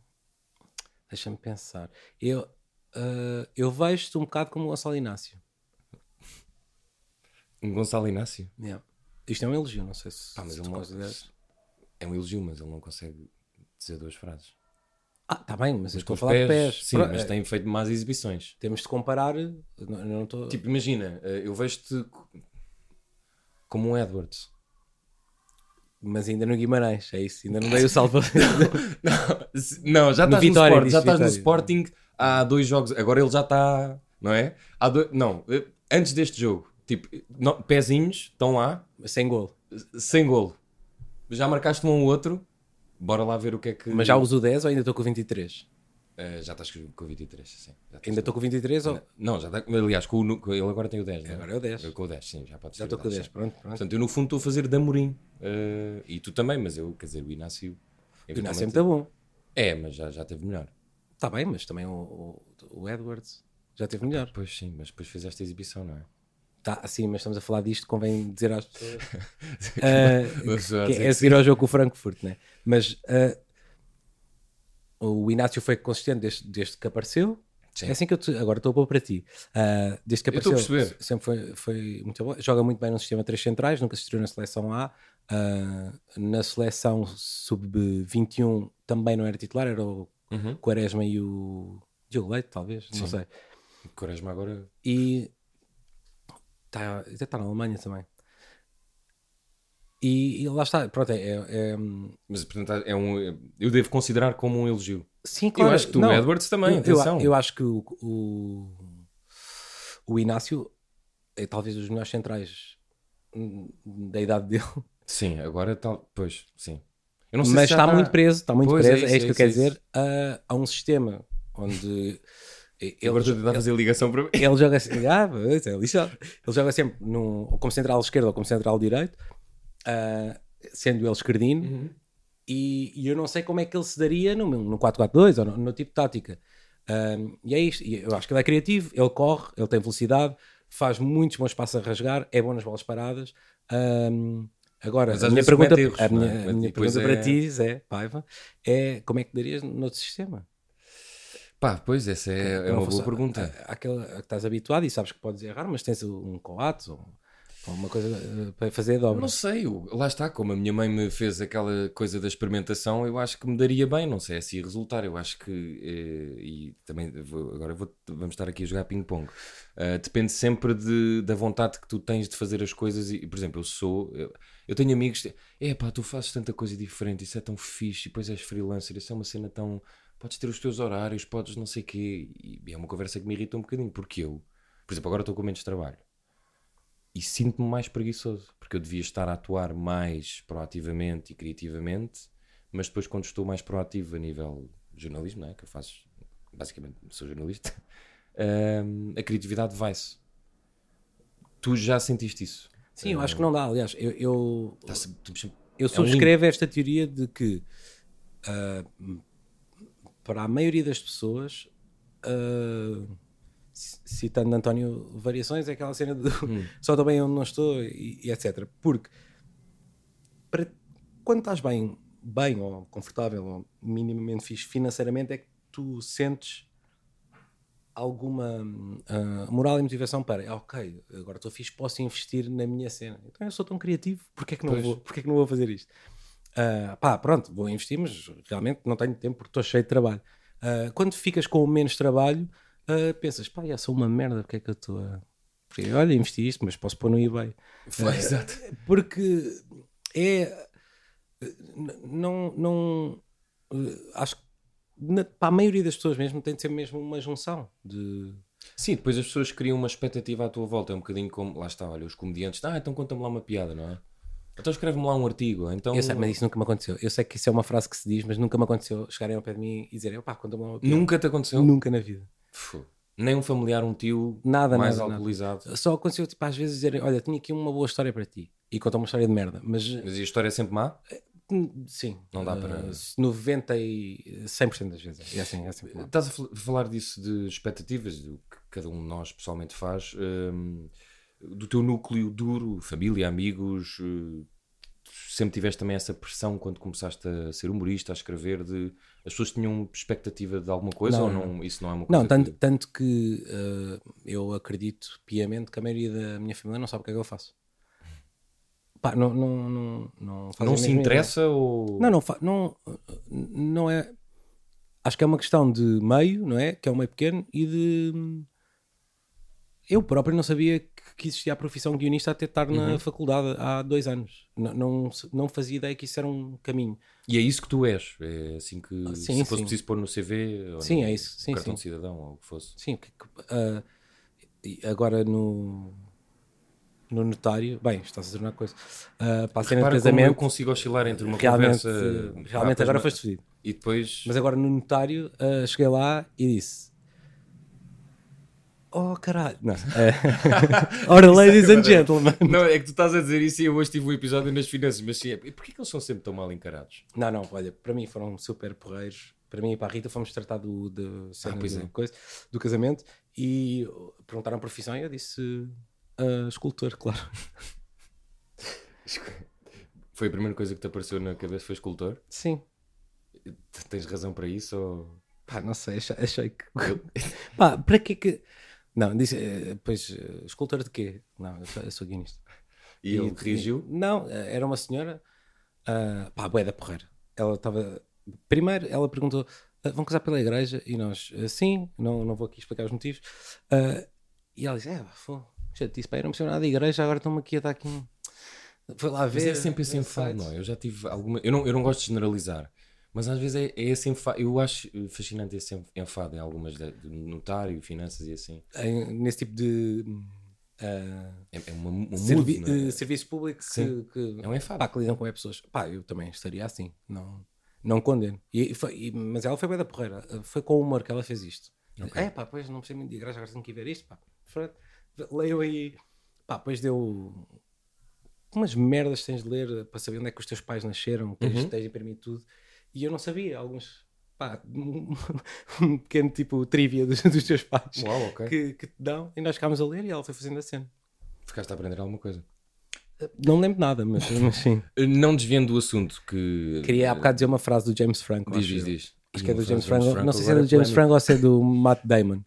Deixa-me pensar. Eu, ah, eu vejo-te um bocado como o Gonçalo Inácio. Um Gonçalo Inácio Yeah. Isto é um elogio, não sei se. Ah, mas se ele não- é um elogio, mas ele não consegue dizer duas frases. Ah, tá bem, mas eu Mas estou a falar de pés. Sim, Pro- mas tem feito más exibições. Temos de comparar. Não, eu não estou. Tipo, imagina, eh, eu vejo-te co- como um Edwards. Mas ainda no Guimarães, é isso. Ainda não dei o salvo. Não, não, já No estás no, Vitória, Sport, disse já estás no Vitória. Sporting há dois jogos. Agora ele já está, não é? Há dois, não, eh, antes deste jogo, tipo, não, pezinhos estão lá, Sem gol. sem golo. Já marcaste um ou outro. Bora lá ver o que é que. Mas já uso o 10 ou ainda estou com o 23? Eh, já estás com o 23, sim. Já Ainda estou com o 23 ou. Não, já está. Aliás, com o, ele agora tem o 10, não Agora é o 10. Eu com o 10, sim, já pode Já ser estou com o 10, sim. pronto. pronto. Portanto, eu no fundo estou a fazer de Amorim. Eh, e tu também, mas eu, quer dizer, o Inácio. O Inácio é muito bom. É, mas já, já teve melhor. Está bem, mas também o, o, o Edwards já teve melhor. Pois sim, mas depois fizeste a exibição, não é? Tá, assim, mas estamos a falar disto, convém dizer às pessoas. A que é que seguir ao jogo com o Frankfurt, né? Mas ah, o Inácio foi consistente desde, desde que apareceu. Sim. É assim que eu te- agora estou a pôr para ti. Ah, desde que apareceu, sempre foi, foi muito bom. Joga muito bem no sistema 3 centrais, nunca se estreou na seleção A. Ah, na seleção sub-21 também não era titular, era o Uhum. Quaresma e o Diogo Leite, talvez, não Sim. sei. Quaresma agora. E está até está na Alemanha também. E, e lá está, pronto, é, é- é- Mas portanto é um. Eu devo considerar como um elogio. sim, claro. eu acho que tu, não, Edwards, também. eu, eu, atenção. eu acho que o, o, o Inácio é talvez dos melhores centrais hum, da idade dele, Sim, agora tal. Pois, sim. Eu não sei mas já está muito preso, está muito Pois, é preso, é, isso, isto é que eu isso, quero é dizer. a, a um sistema onde ele, Agora estou a tentar fazer ligação para mim. ele joga ah, é lixado. Ele joga sempre num, ou como central esquerdo ou como central direito, ah, sendo ele esquerdino, Uhum. e, e eu não sei como é que ele se daria no, no 4-4-2 ou no, no tipo de tática. Ah, e é isto, eu acho que ele é criativo, ele corre, ele tem velocidade, faz muitos bons passos a rasgar, é bom nas bolas paradas. Ah, agora, a minha pergunta, erros, a não é? minha, a minha pergunta é- para ti, Zé Paiva, é como é que darias noutro sistema? Pá, pois, essa é, é uma fosse- boa pergunta. a- Aquela que estás habituado e sabes que podes errar, mas tens um coates ou, ou uma coisa eh, para fazer dobra. Não sei, lá está, como a minha mãe me fez aquela coisa da experimentação, eu acho que me daria bem, não sei se ia resultar, eu acho que, eh, e também, vou- agora vou- vamos estar aqui a jogar ping-pong, Ah, depende sempre de- da vontade que tu tens de fazer as coisas, e, por exemplo, eu sou, eu, eu tenho amigos, é pá, tu fazes tanta coisa diferente, isso é tão fixe, e depois és freelancer, isso é uma cena tão, podes ter os teus horários, podes não sei o quê, e é uma conversa que me irrita um bocadinho, porque eu, por exemplo, agora estou com menos trabalho, e sinto-me mais preguiçoso, porque eu devia estar a atuar mais proativamente e criativamente, mas depois quando estou mais proativo a nível jornalismo, não é? que eu faço, basicamente sou jornalista, hum, a criatividade vai-se. Tu já sentiste isso? Sim, eu acho que não dá. Aliás, eu, eu, Está sempre- estamos sempre- eu um subscrevo esta teoria de que ah, para a maioria das pessoas, c- citando António Variações, é aquela cena de Hum. só estou bem onde não estou e, e etc. Porque para- quando estás bem, bem ou confortável ou minimamente fixe financeiramente, é que tu sentes alguma ah, moral e motivação para, ah, ok, agora estou fixe, posso investir na minha cena. Então eu sou tão criativo, porque é que não, Pois. vou, porque é que não vou fazer isto? Ah, pá, pronto, vou investir, mas realmente não tenho tempo porque estou cheio de trabalho. Ah, quando ficas com menos trabalho, ah, pensas, pá, já sou uma merda, porque é que eu estou a. Porque, olha, investi isto, mas posso pôr no eBay. Foi, exato. Porque é. Não. não acho que na- para a maioria das pessoas mesmo tem de ser mesmo uma junção de. Sim, depois as pessoas criam uma expectativa à tua volta, é um bocadinho como, lá está, olha, os comediantes, ah, então conta-me lá uma piada, não é? Então escreve-me lá um artigo, então... Eu sei, mas isso nunca me aconteceu. Eu sei que isso é uma frase que se diz, mas nunca me aconteceu chegarem ao pé de mim e dizerem, opá, conta-me uma piada." Nunca te aconteceu? Nunca na vida. Fu. Nem um familiar, um tio Nada, mais nada, nada. alcoolizado. Só aconteceu, tipo, às vezes dizerem, olha, tinha aqui uma boa história para ti. E contam uma história de merda. Mas, Mas e a história é sempre má? hum, sim. Não dá eh, para- 90 e 100% das vezes. É assim, é assim. Estás a fal- falar disso de expectativas, do que cada um de nós pessoalmente faz, hum, do teu núcleo duro, família, amigos, eh, sempre tiveste também essa pressão quando começaste a ser humorista, a escrever, de as pessoas tinham expectativa de alguma coisa Não, ou não. não, isso não é uma coisa Não, tanto, que... tanto que eh, eu acredito piamente que a maioria da minha família não sabe o que é que eu faço. Pá, não, não, não, não, não se interessa ou... ideia. Não, não, fa- não, não é. Acho que é uma questão de meio, não é? Que é um meio pequeno e de. Eu próprio não sabia que existia a profissão guionista até estar Uhum. na faculdade há dois anos. Não, não, não fazia ideia que isso era um caminho. E é isso que tu és, é assim que sim, se fosse sim. preciso pôr no CV ou Sim, no é isso, sim, cartão sim. de cidadão ou o que fosse. Sim, ah, e agora no. No notário, bem, está-se a tornar coisa. Uh, para a cena de eu consigo oscilar entre uma realmente, conversa... realmente agora foste fedido. E depois... Mas agora no notário, ah, cheguei lá e disse: Oh caralho! Não. eh, Ora, ladies and gentlemen. Não, é que tu estás a dizer isso e eu hoje tive um episódio nas finanças, mas sim, é, e porquê que eles são sempre tão mal encarados? Não, não, olha, para mim foram super porreiros. Para mim e para a Rita fomos tratar do, do, do, é. coisa, do casamento e perguntaram a profissão e eu disse ah, escultor, claro. Foi a primeira coisa que te apareceu na cabeça, foi escultor? Sim. Tens razão para isso ou... Pá, não sei, achei, achei que. Pá, para que que. Não, disse, eh, pois, eh, escultor de quê? Não, eu sou, eu sou guionista. E ele reagiu? Não, eh, era uma senhora, ah, pá, bué da porreira. Ela estava. Primeiro, ela perguntou: "Ah, vão casar pela igreja? E nós, "Ah, sim, não, não vou aqui explicar os motivos. Ah, e ela disse, é, pô, já te disse, pá, eu não percebo nada da igreja, agora estão-me aqui a dar aqui um... Foi lá ver. Mas é sempre esse ver enfado, sites." não é? Eu já tive alguma. Eu não, eu não gosto de generalizar, mas às vezes é, é esse enfado. Eu acho fascinante esse enfado em algumas de, de notário, finanças e assim. Em- nesse tipo de ah, É, é uma, um servi- não é? eh, serviço público que, Sim. que, É um enfado. pá, que lidam com é pessoas. Pá, eu também estaria assim, não, não condeno. E, foi- e- mas ela foi bem da porreira, foi com o humor que ela fez isto. Ok. É pá, pois não percebo muito de igreja, agora tenho que ver isto. Pá. Leiam aí. Pá, depois deu umas merdas tens de ler para saber onde é que os teus pais nasceram, que uhum. tens de imprimir tudo. E eu não sabia, alguns. Pá, um, um pequeno tipo trivia dos, dos teus pais Uau, ok. que, que te dão. E nós ficámos a ler e ela foi fazendo a cena. Ficaste a aprender alguma coisa. Não lembro nada, mas, mas sim. Eh, Não desviando do assunto que. Queria há bocado dizer uma frase do James Franco. Diz, diz, diz. Acho que é do James frase Franco. Não sei se é do James. Franco ou se é do Matt Damon.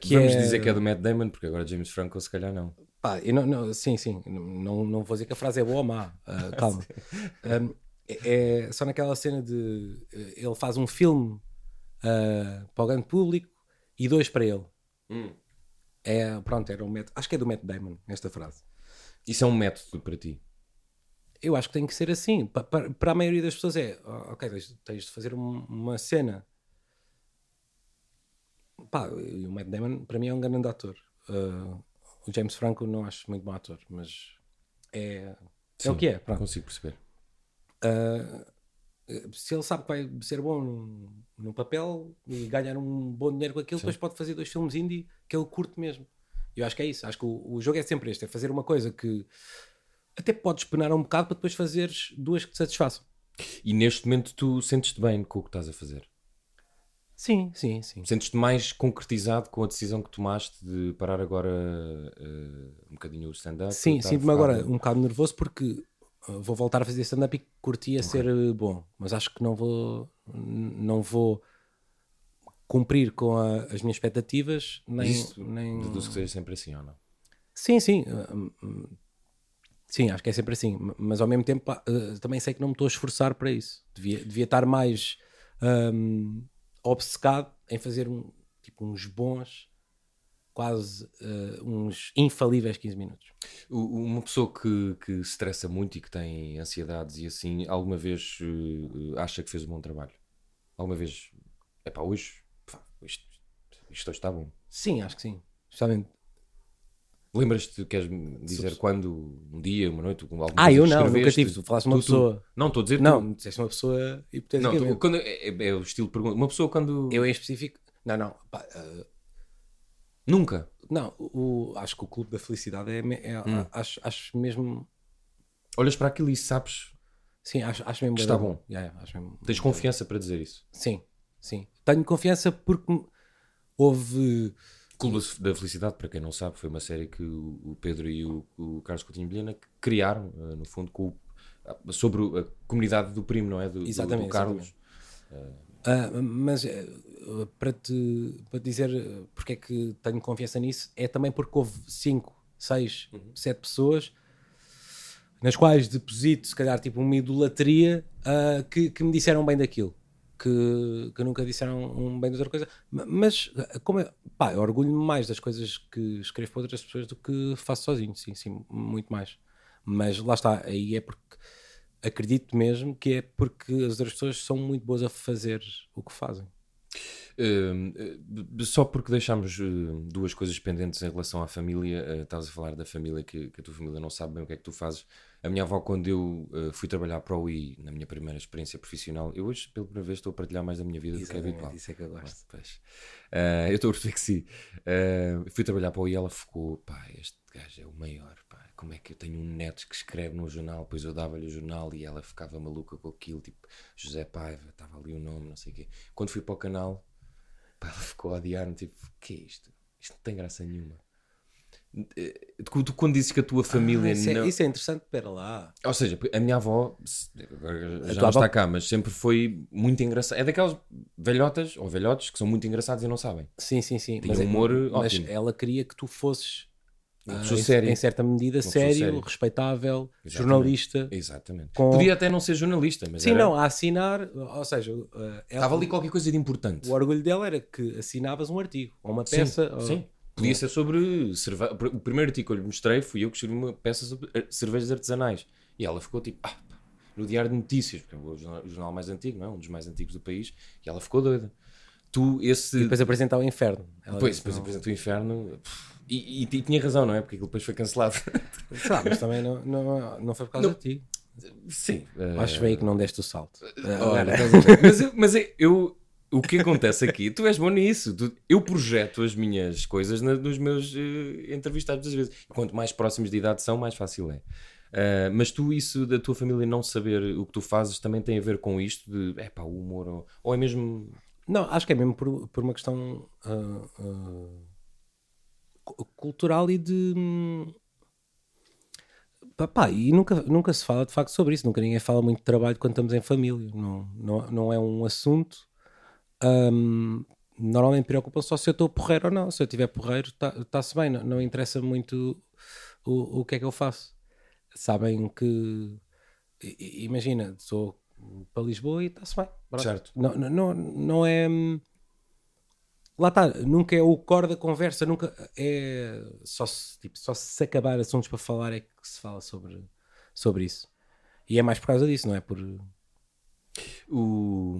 que Vamos é- dizer que é do Matt Damon, porque agora James Franco se calhar não. Pá, eu não, não- sim, sim. Não, não vou dizer que a frase é boa ou má. ah, calma. Um, é, é só naquela cena de. eh, Ele faz um filme ah, para o grande público e dois para ele. Hum. É, pronto, era o Matt, acho que é do Matt Damon, nesta frase. Isso é um método para ti. Eu acho que tem que ser assim. Pa- pa- Para, a maioria das pessoas é, "Oh, ok, tens, tens de fazer um- uma cena. Pá, e o Matt Damon para mim é um grande ator. Uh, o James Franco não acho muito bom ator, mas é, é o que é. Pronto. Consigo perceber. Uh, se ele sabe que vai ser bom num, num papel e ganhar um bom dinheiro com aquilo, depois pode fazer dois filmes indie que ele curte mesmo. Eu acho que é isso. Acho que o, o jogo é sempre este: é fazer uma coisa que até podes penar um bocado para depois fazeres duas que te satisfaçam. E neste momento tu sentes-te bem com o que estás a fazer. Sim, sim, sim. Sentes-te mais concretizado com a decisão que tomaste de parar agora eh, um bocadinho o stand-up? Sim, estar sinto-me agora um bocado nervoso porque uh, vou voltar a fazer stand-up e curtia ser uh, bom, mas acho que não vou, não vou cumprir com a- as minhas expectativas, nem. Isto nem... deduz que seja sempre assim ou não? Sim, sim. uh, hum, hum, Sim, acho que é sempre assim. Mas ao mesmo tempo também sei que não me estou a esforçar para isso. Devia, devia estar mais hum, obcecado em fazer um, tipo, uns bons, quase uh, uns infalíveis 15 minutos. Uma pessoa que, que se estressa muito e que tem ansiedades e assim, alguma vez eh, acha que fez um bom trabalho? Alguma vez, é pá, hoje, pá, isto, isto hoje está bom. Sim, acho que sim. Especialmente. Lembras-te, queres dizer quando, um dia, uma noite, alguma Ah, eu não, nunca tive. Tu falaste uma Tu- tu- pessoa. Não, estou a dizer Não, tu. disseste uma pessoa Não, hipoteticamente. tu- quando é, é- é o estilo de pergunta. Uma pessoa quando. Eu em específico. Não, não. pá, uh, Nunca. não, o, acho que o Clube da Felicidade é. é- Hum. acho, acho mesmo. Olhas para aquilo e sabes, Sim, acho, acho mesmo. Que está da bom. Yeah, yeah, mesmo tens confiança para dizer isso. Sim, sim. Tenho confiança porque houve. Clube da Felicidade, para quem não sabe, foi uma série que o Pedro e o, o Carlos Coutinho Vilhena criaram, eh, no fundo, com sobre a comunidade do primo, não é? Do, Exatamente, do Carlos. Ah, mas eh, para, te, para te dizer eh, porque é que tenho confiança nisso, é também porque houve 5, 6, 7 pessoas nas quais deposito, se calhar, tipo uma idolatria ah, que, que me disseram bem daquilo. Que, que nunca disseram um bem de outra coisa, Ma- mas ah, como é, pá, eu orgulho-me mais das coisas que escrevo para outras pessoas do que faço sozinho, sim, sim, muito mais. Mas lá está, aí é porque acredito mesmo que é porque as outras pessoas são muito boas a fazer o que fazem. Eh, só porque deixámos eh, duas coisas pendentes em relação à família, eh, estavas a falar da família que, que a tua família não sabe bem o que é que tu fazes. A minha avó, quando eu eh, fui trabalhar para o UI, na minha primeira experiência profissional, eu hoje, pela primeira vez, estou a partilhar mais da minha vida do que é habitual. isso é que eu gosto. Eh, eu estou a perceber que sim. Eh, fui trabalhar para o I e ela ficou, pá, este gajo é o maior, pá. Como é que eu tenho um neto que escreve no jornal, depois eu dava-lhe o jornal e ela ficava maluca com aquilo, tipo José Paiva, estava ali o nome, não sei o quê. Quando fui para o canal, pá, ela ficou a odiar-me, tipo, o que é isto? Isto não tem graça nenhuma. Eh, Tu, tu quando dizes que a tua família Ah, isso, não... é, isso é interessante, pera lá. Ou seja, a minha avó já não avó- está cá, mas sempre foi muito engraçada. É daquelas velhotas ou velhotes que são muito engraçados e não sabem. Sim, sim, sim. É- um humor mas ótimo. ela queria que tu fosses ah, pessoa em, certa medida sério, séria. respeitável, Exatamente. jornalista. Exatamente. Com- Podia até não ser jornalista, mas Sim, era- não, a assinar, ou seja, ela- estava ali qualquer coisa de importante. o orgulho dela era que assinavas um artigo, ou uma Sim, peça. ou- sim. Podia ser sobre. O primeiro artigo que eu lhe mostrei fui eu que escrevi uma peça sobre eh, cervejas artesanais. E ela ficou tipo, ah, no Diário de Notícias, porque é o jornal, mais antigo, não é? Um dos mais antigos do país. E ela ficou doida. Tu, esse. E depois apresentar o inferno. Ela Depois, disse, depois não- apresentou o inferno. pff, E, e- e tinha razão, não é? Porque aquilo depois foi cancelado. Mas também não, não, não foi por causa Não. de ti. Sim. eh, Acho bem que não deste o salto. Ah, Olha, agora- estás a ver? mas, eu, mas eu, o que acontece aqui, tu és bom nisso. Tu- eu projeto as minhas coisas na- nos meus eh, entrevistados às vezes. Quanto mais próximos de idade são, mais fácil é. Ah, mas tu, isso da tua família não saber o que tu fazes também tem a ver com isto de é pá, o humor, ou, ou é mesmo. Não, acho que é mesmo por, por uma questão ah, ah, cu- cultural e de. hum, pá, e nunca, nunca se fala de facto sobre isso. Nunca ninguém fala muito de trabalho quando estamos em família. Não, não, não é um assunto. Hum, normalmente preocupam só se eu estou porreiro ou não. Se eu tiver porreiro, está-se bem. Não, não interessa muito o, o que é que eu faço. Sabem que. Imagina, sou para Lisboa e está-se bem. Certo. Não, não, não, não é. Lá está, nunca é o core da conversa, nunca é. Só se, tipo, só se acabar assuntos para falar é que se fala sobre, sobre isso. E é mais por causa disso, não é? Por. O,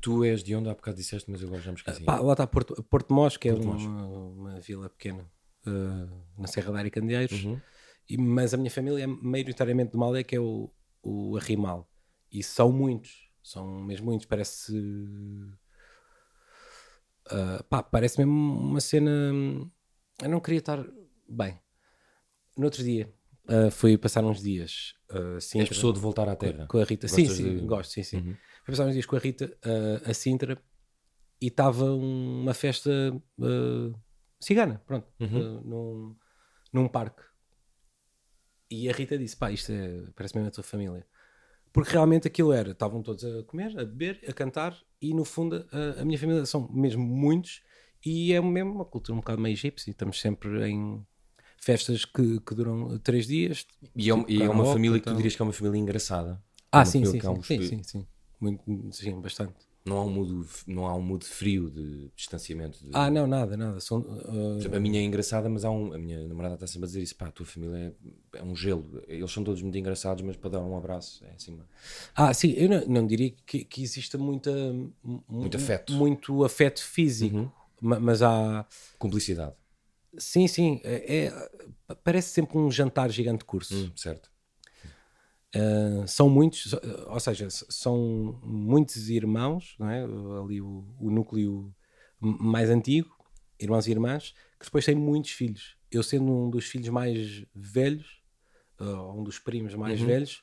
tu- és de onde há bocado disseste, mas agora já me esqueci. Pá, lá está Porto, Porto Mós, que é Porto uma, Mós. uma vila pequena eh, na Serra da Área Candeeiros, Uhum. e, mas a minha família é maioritariamente de Malé, que é o, o Arrimal. E são muitos, são mesmo muitos, parece. Ah, pá, parece mesmo uma cena. Eu não queria estar bem. No outro dia, ah, fui passar uns dias uh, És Sintra, pessoa de voltar à terra. com a Rita. Sim, Gostas sim, de- gosto, sim, sim. Uhum. Fui passar uns dias com a Rita ah, a Sintra e estava uma festa ah, cigana, pronto, Uhum. num, num parque. E a Rita disse: pá, isto é, parece mesmo a tua família. Porque realmente aquilo era, estavam todos a comer, a beber, a cantar, e no fundo a, a minha família são mesmo muitos, e é mesmo uma cultura um bocado meio egípcia. Estamos sempre em festas que, que duram três dias. E é, um- e é uma karaoke, família que tu então. dirias que é uma família engraçada. Ah, Uma sim, sim, há um sim, sim, sim, sim. Muito, sim, bastante. Não há um mudo, não há um mudo frio de distanciamento. de- Ah, não, nada, nada. São, exemplo, a minha é engraçada, mas há um, a minha namorada está sempre a dizer isso: pá, a tua família é, é um gelo. Eles são todos muito engraçados, mas para dar um abraço é assim. Ah, sim, eu não, não diria que, que exista muita, Muito afeto. Muito afeto físico, Uhum. ma- mas há. Cumplicidade. Sim, sim, é, é- parece sempre um jantar gigante de curso. Hum, certo. Uh, são muitos, ou seja, são muitos irmãos, é? ali o, o núcleo mais antigo, irmãos e irmãs, que depois têm muitos filhos. Eu sendo um dos filhos mais velhos, uh, um dos primos mais Uhum. velhos,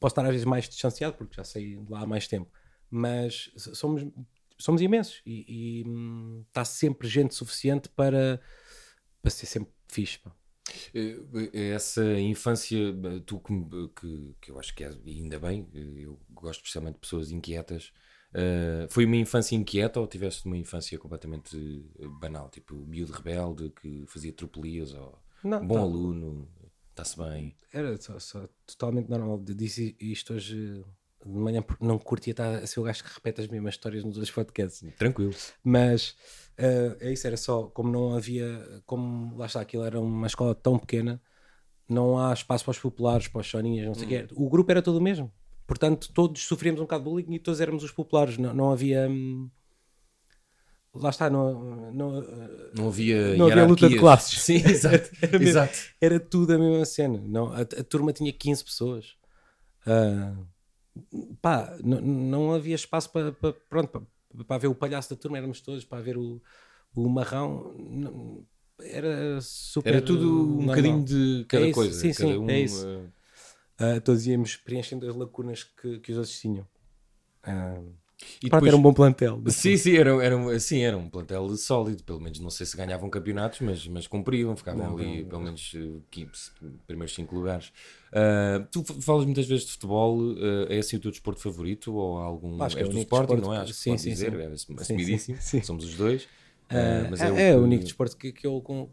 posso estar às vezes mais distanciado, porque já saí de lá há mais tempo, mas somos, somos imensos e, e, hum, está sempre gente suficiente para, para ser sempre fixe. pá. Eh, Essa infância, eh, tu que, que, que eu acho que é, ainda bem, eh, eu gosto especialmente de pessoas inquietas. eh, foi uma infância inquieta ou tiveste uma infância completamente eh, banal? Tipo, miúdo rebelde que fazia tropelias ou Não, bom tá. aluno, está-se bem. Era só, só totalmente normal. Disse isto hoje de manhã porque não curtia estar a ser o gajo que repete as mesmas histórias nos outros podcasts. Tranquilo. Mas eh, é isso, era só como não havia, como lá está, aquilo era uma escola tão pequena, não há espaço para os populares, para os choninhas, não sei o quê. O grupo era todo o mesmo. Portanto, todos sofríamos um bocado de bullying e todos éramos os populares. Não, não havia. hum, Lá está, não, não, eh, Não havia Não havia luta de classes. Sim, exato. Era mesmo. exato. era tudo a mesma cena. Não, a, a turma tinha 15 pessoas. Ah, pá, não, havia espaço para, para, pronto, para, para ver o palhaço da turma, éramos todos, para ver o, o marrão. era super. Era tudo um bocadinho de cada É isso, coisa. sim, sim, um, é isso. eh, Ah, todos íamos preenchendo as lacunas que, que os outros tinham. Ah, e depois- era um bom plantel. Sim, sim, era, era, um- sim, era um plantel sólido. Pelo menos não sei se ganhavam campeonatos, mas, mas cumpriam, ficavam Não, ali não, pelo menos 15, primeiros 5 lugares. Ah, tu falas muitas vezes de futebol, ah, é assim o teu desporto favorito? Ou algum. Acho que é o único Sporting, desporto não é? Acho que sim, sim, dizer, sim. é Sim, assumidíssimo. sim, sim. Somos os dois. Mas é, o é o único desporto que, que eu con-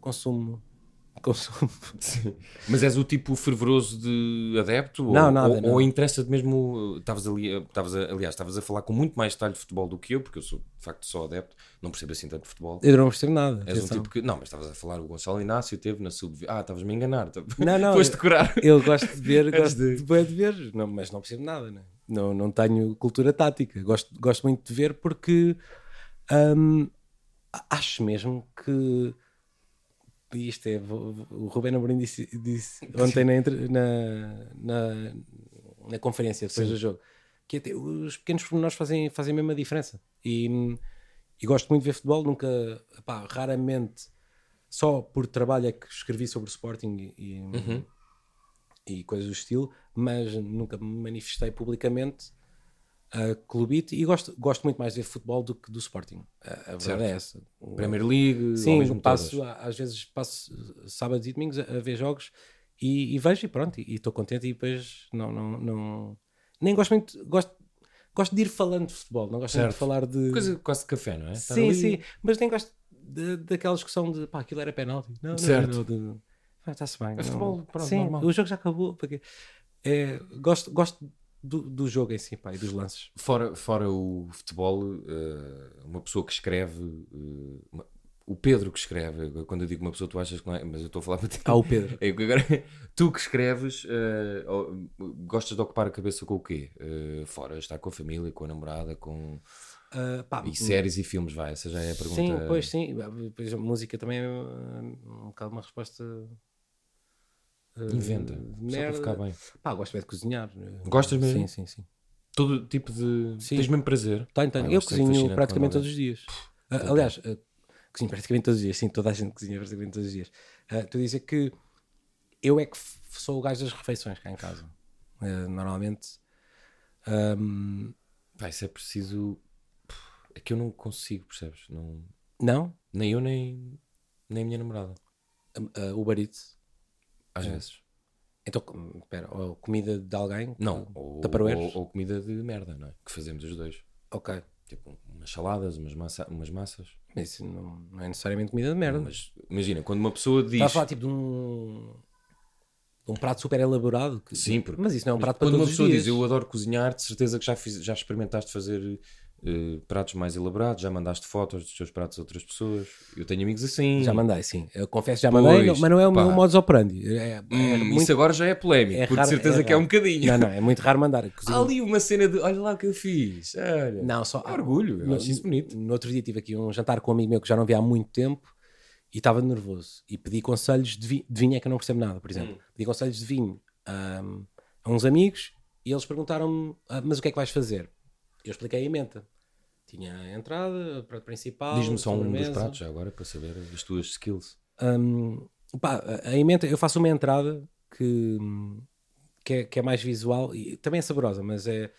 consumo consumo. Mas és o tipo fervoroso de adepto? Não, ou, nada, Ou, ou interessa-te mesmo. Estavas ali, estavas a- aliás, estavas a falar com muito mais detalhe de futebol do que eu, porque eu sou de facto só adepto, não percebo assim tanto de futebol. Eu não percebo nada. És um tipo que. Não, mas estavas a falar, o Gonçalo Inácio teve na sub. Ah, estavas-me a enganar. Não, não, Foste eu- decorar. Eu gosto de ver, gosto de- de... ver, não, mas não percebo nada, né? não, não tenho cultura tática. Gosto, gosto muito de ver porque hum, acho mesmo que isto é, o Rubén Amorim disse, disse ontem na, na, na, conferência depois do jogo que até os pequenos pormenores fazem, fazem mesmo a diferença. E, e gosto muito de ver futebol, nunca, pá, raramente, só por trabalho é que escrevi sobre o Sporting e, Uhum. e coisas do estilo, mas nunca me manifestei publicamente a clubite e gosto, gosto muito mais de ver futebol do que do Sporting. A, a verdade é essa. Premier League, Sim, mesmo passo, todas. às vezes passo sábados e domingos a, a ver jogos e, e vejo e pronto, e estou contente e depois não, não, não nem gosto muito, gosto, gosto de ir falando de futebol, não gosto Certo. de falar de Coisa quase de café, não é? Estar sim, ali- sim, mas nem gosto de- daquela discussão de pá, aquilo era penalti. Não, não, Certo. de- ah, está-se bem. É futebol, pronto, sim, normal. o jogo já acabou. Porque, é, gosto gosto do, do jogo em si, pá, e dos lances. Fora, fora o futebol, eh, uma pessoa que escreve, eh, uma- o Pedro que escreve, quando eu digo uma pessoa, tu achas que não é, mas eu estou a falar para ti. Ah, o Pedro. É agora, tu que escreves, ou- gostas de ocupar a cabeça com o quê? Fora, estar com a família, com a namorada, com. Ah, pá, E séries e filmes, vai, essa já é a pergunta. Sim, pois sim. Pois, a música também é uh, um bocado uma resposta. Uh, Inventa, de só para merda. ficar bem. Pá, gosto bem de cozinhar. Gostas mesmo? Sim, sim, sim. Todo tipo de. Sim. Tens mesmo prazer. Tenho, tenho. Ah, eu cozinho praticamente todos os dias. Ah, aliás, ah, cozinho praticamente todos os dias. Sim, toda a gente cozinha praticamente todos os dias. Ah, Estou a dizer que eu é que sou o gajo das refeições cá em casa. Ah, normalmente. Pá, isso é preciso. É que eu não consigo, percebes? Não... não? Nem eu, nem, nem a minha namorada. Uh, Uber Eats. Às É. vezes. Então, espera, ou comida de alguém? Não, ou, ou, ou comida de merda, não é? Que fazemos os dois. Ok. Tipo, umas saladas, umas, massa, umas massas. Mas Isso não, não é necessariamente comida de merda. Mas imagina, quando uma pessoa diz. Está a falar tipo de um, um prato super elaborado. que- Sim, porque- mas isso não é um Mas prato para quando uma todos os pessoa dias. diz eu adoro cozinhar, de certeza que já, fiz, já experimentaste fazer eh, pratos mais elaborados, já mandaste fotos dos teus pratos a outras pessoas. Eu tenho amigos assim. Já mandei, sim. Eu confesso já Pois, mandei, não- mas não é o pá. meu modus operandi. É, é Hum, muito, Isso agora já é polémico, é porque de certeza é que é um bocadinho. Não, não, é muito raro mandar. Há ali uma cena de olha lá o que eu fiz. Olha. Não, só É orgulho, eu no, acho isso bonito. No outro dia tive aqui um jantar com um amigo meu que já não via há muito tempo e estava nervoso. E pedi conselhos de, vi- de vinho, é que eu não percebo nada, por exemplo. Hum. Pedi conselhos de vinho ahm, a uns amigos e eles perguntaram-me: "Ah, Mas o que é que vais fazer? Eu expliquei a menta. Tinha a entrada, o prato principal. Diz-me só um dos pratos já agora para saber as tuas skills. Hum, pá, a- emenda, eu faço uma entrada que, que, é, que é mais visual e também é saborosa, mas é.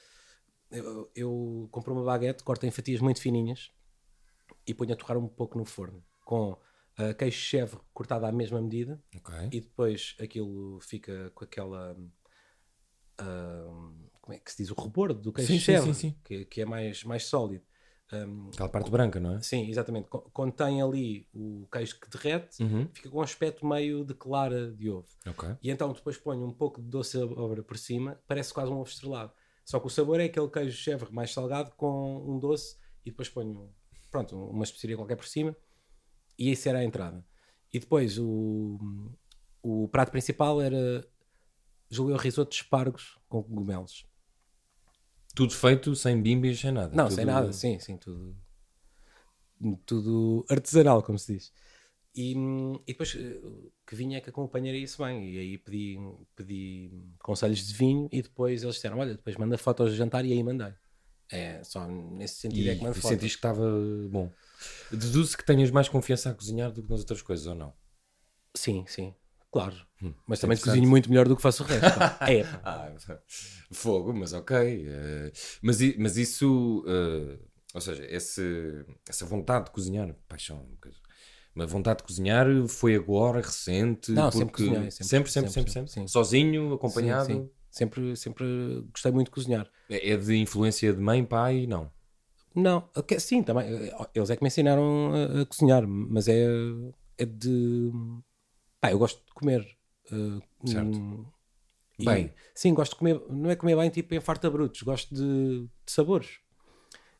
Eu, eu compro uma baguete, corto em fatias muito fininhas e ponho a torrar um pouco no forno com ah, queijo chèvre cortado à mesma medida Ok. e depois aquilo fica com aquela. ah, como é que se diz? O rebordo do queijo Sim, chèvre, sim, sim. Que, que é mais, mais sólido. Hum, Aquela parte branca, não é? Sim, exatamente. Co- Contém ali o queijo que derrete, Uhum. fica com um aspecto meio de clara de ovo. Ok. E então depois ponho um pouco de doce de abóbora por cima, parece quase um ovo estrelado. Só que o sabor é aquele queijo chèvre mais salgado com um doce e depois ponho pronto, uma especiaria qualquer por cima e isso era a entrada. E depois o, o prato principal era julguei risoto de espargos com cogumelos. Tudo feito sem bimbis, sem nada. Não, Tudo- sem nada, sim, sim, tudo, tudo artesanal, como se diz. E, e depois eh, que vinha é que acompanharia isso bem. E aí pedi, pedi conselhos de vinho e depois eles disseram: Olha, depois manda fotos de jantar e aí mandei. É só nesse sentido é que E mando fotos. sentiste que estava bom. Deduzo que tenhas mais confiança a cozinhar do que nas outras coisas, ou não? Sim, sim, claro. Hum, Mas também interessante. cozinho muito melhor do que faço o resto. pá. é, pá. Ah, fogo, mas ok. eh, mas, mas isso, eh, ou seja, esse, essa vontade de cozinhar, paixão, uma vontade de cozinhar foi agora, recente? Não, sempre cozinhei, sempre, sempre, sempre, sempre, sempre, sempre. Sozinho, acompanhado? Sim, sim. Sempre, sempre gostei muito de cozinhar. É é de influência de mãe, pai? Não. Não, sim, também. eh, Eles é que me ensinaram a, a cozinhar, mas é, é de. Pá, eu gosto de comer. uh, Certo. e- Bem. sim, gosto de comer. Não é comer bem tipo em farta brutos, gosto de, de sabores.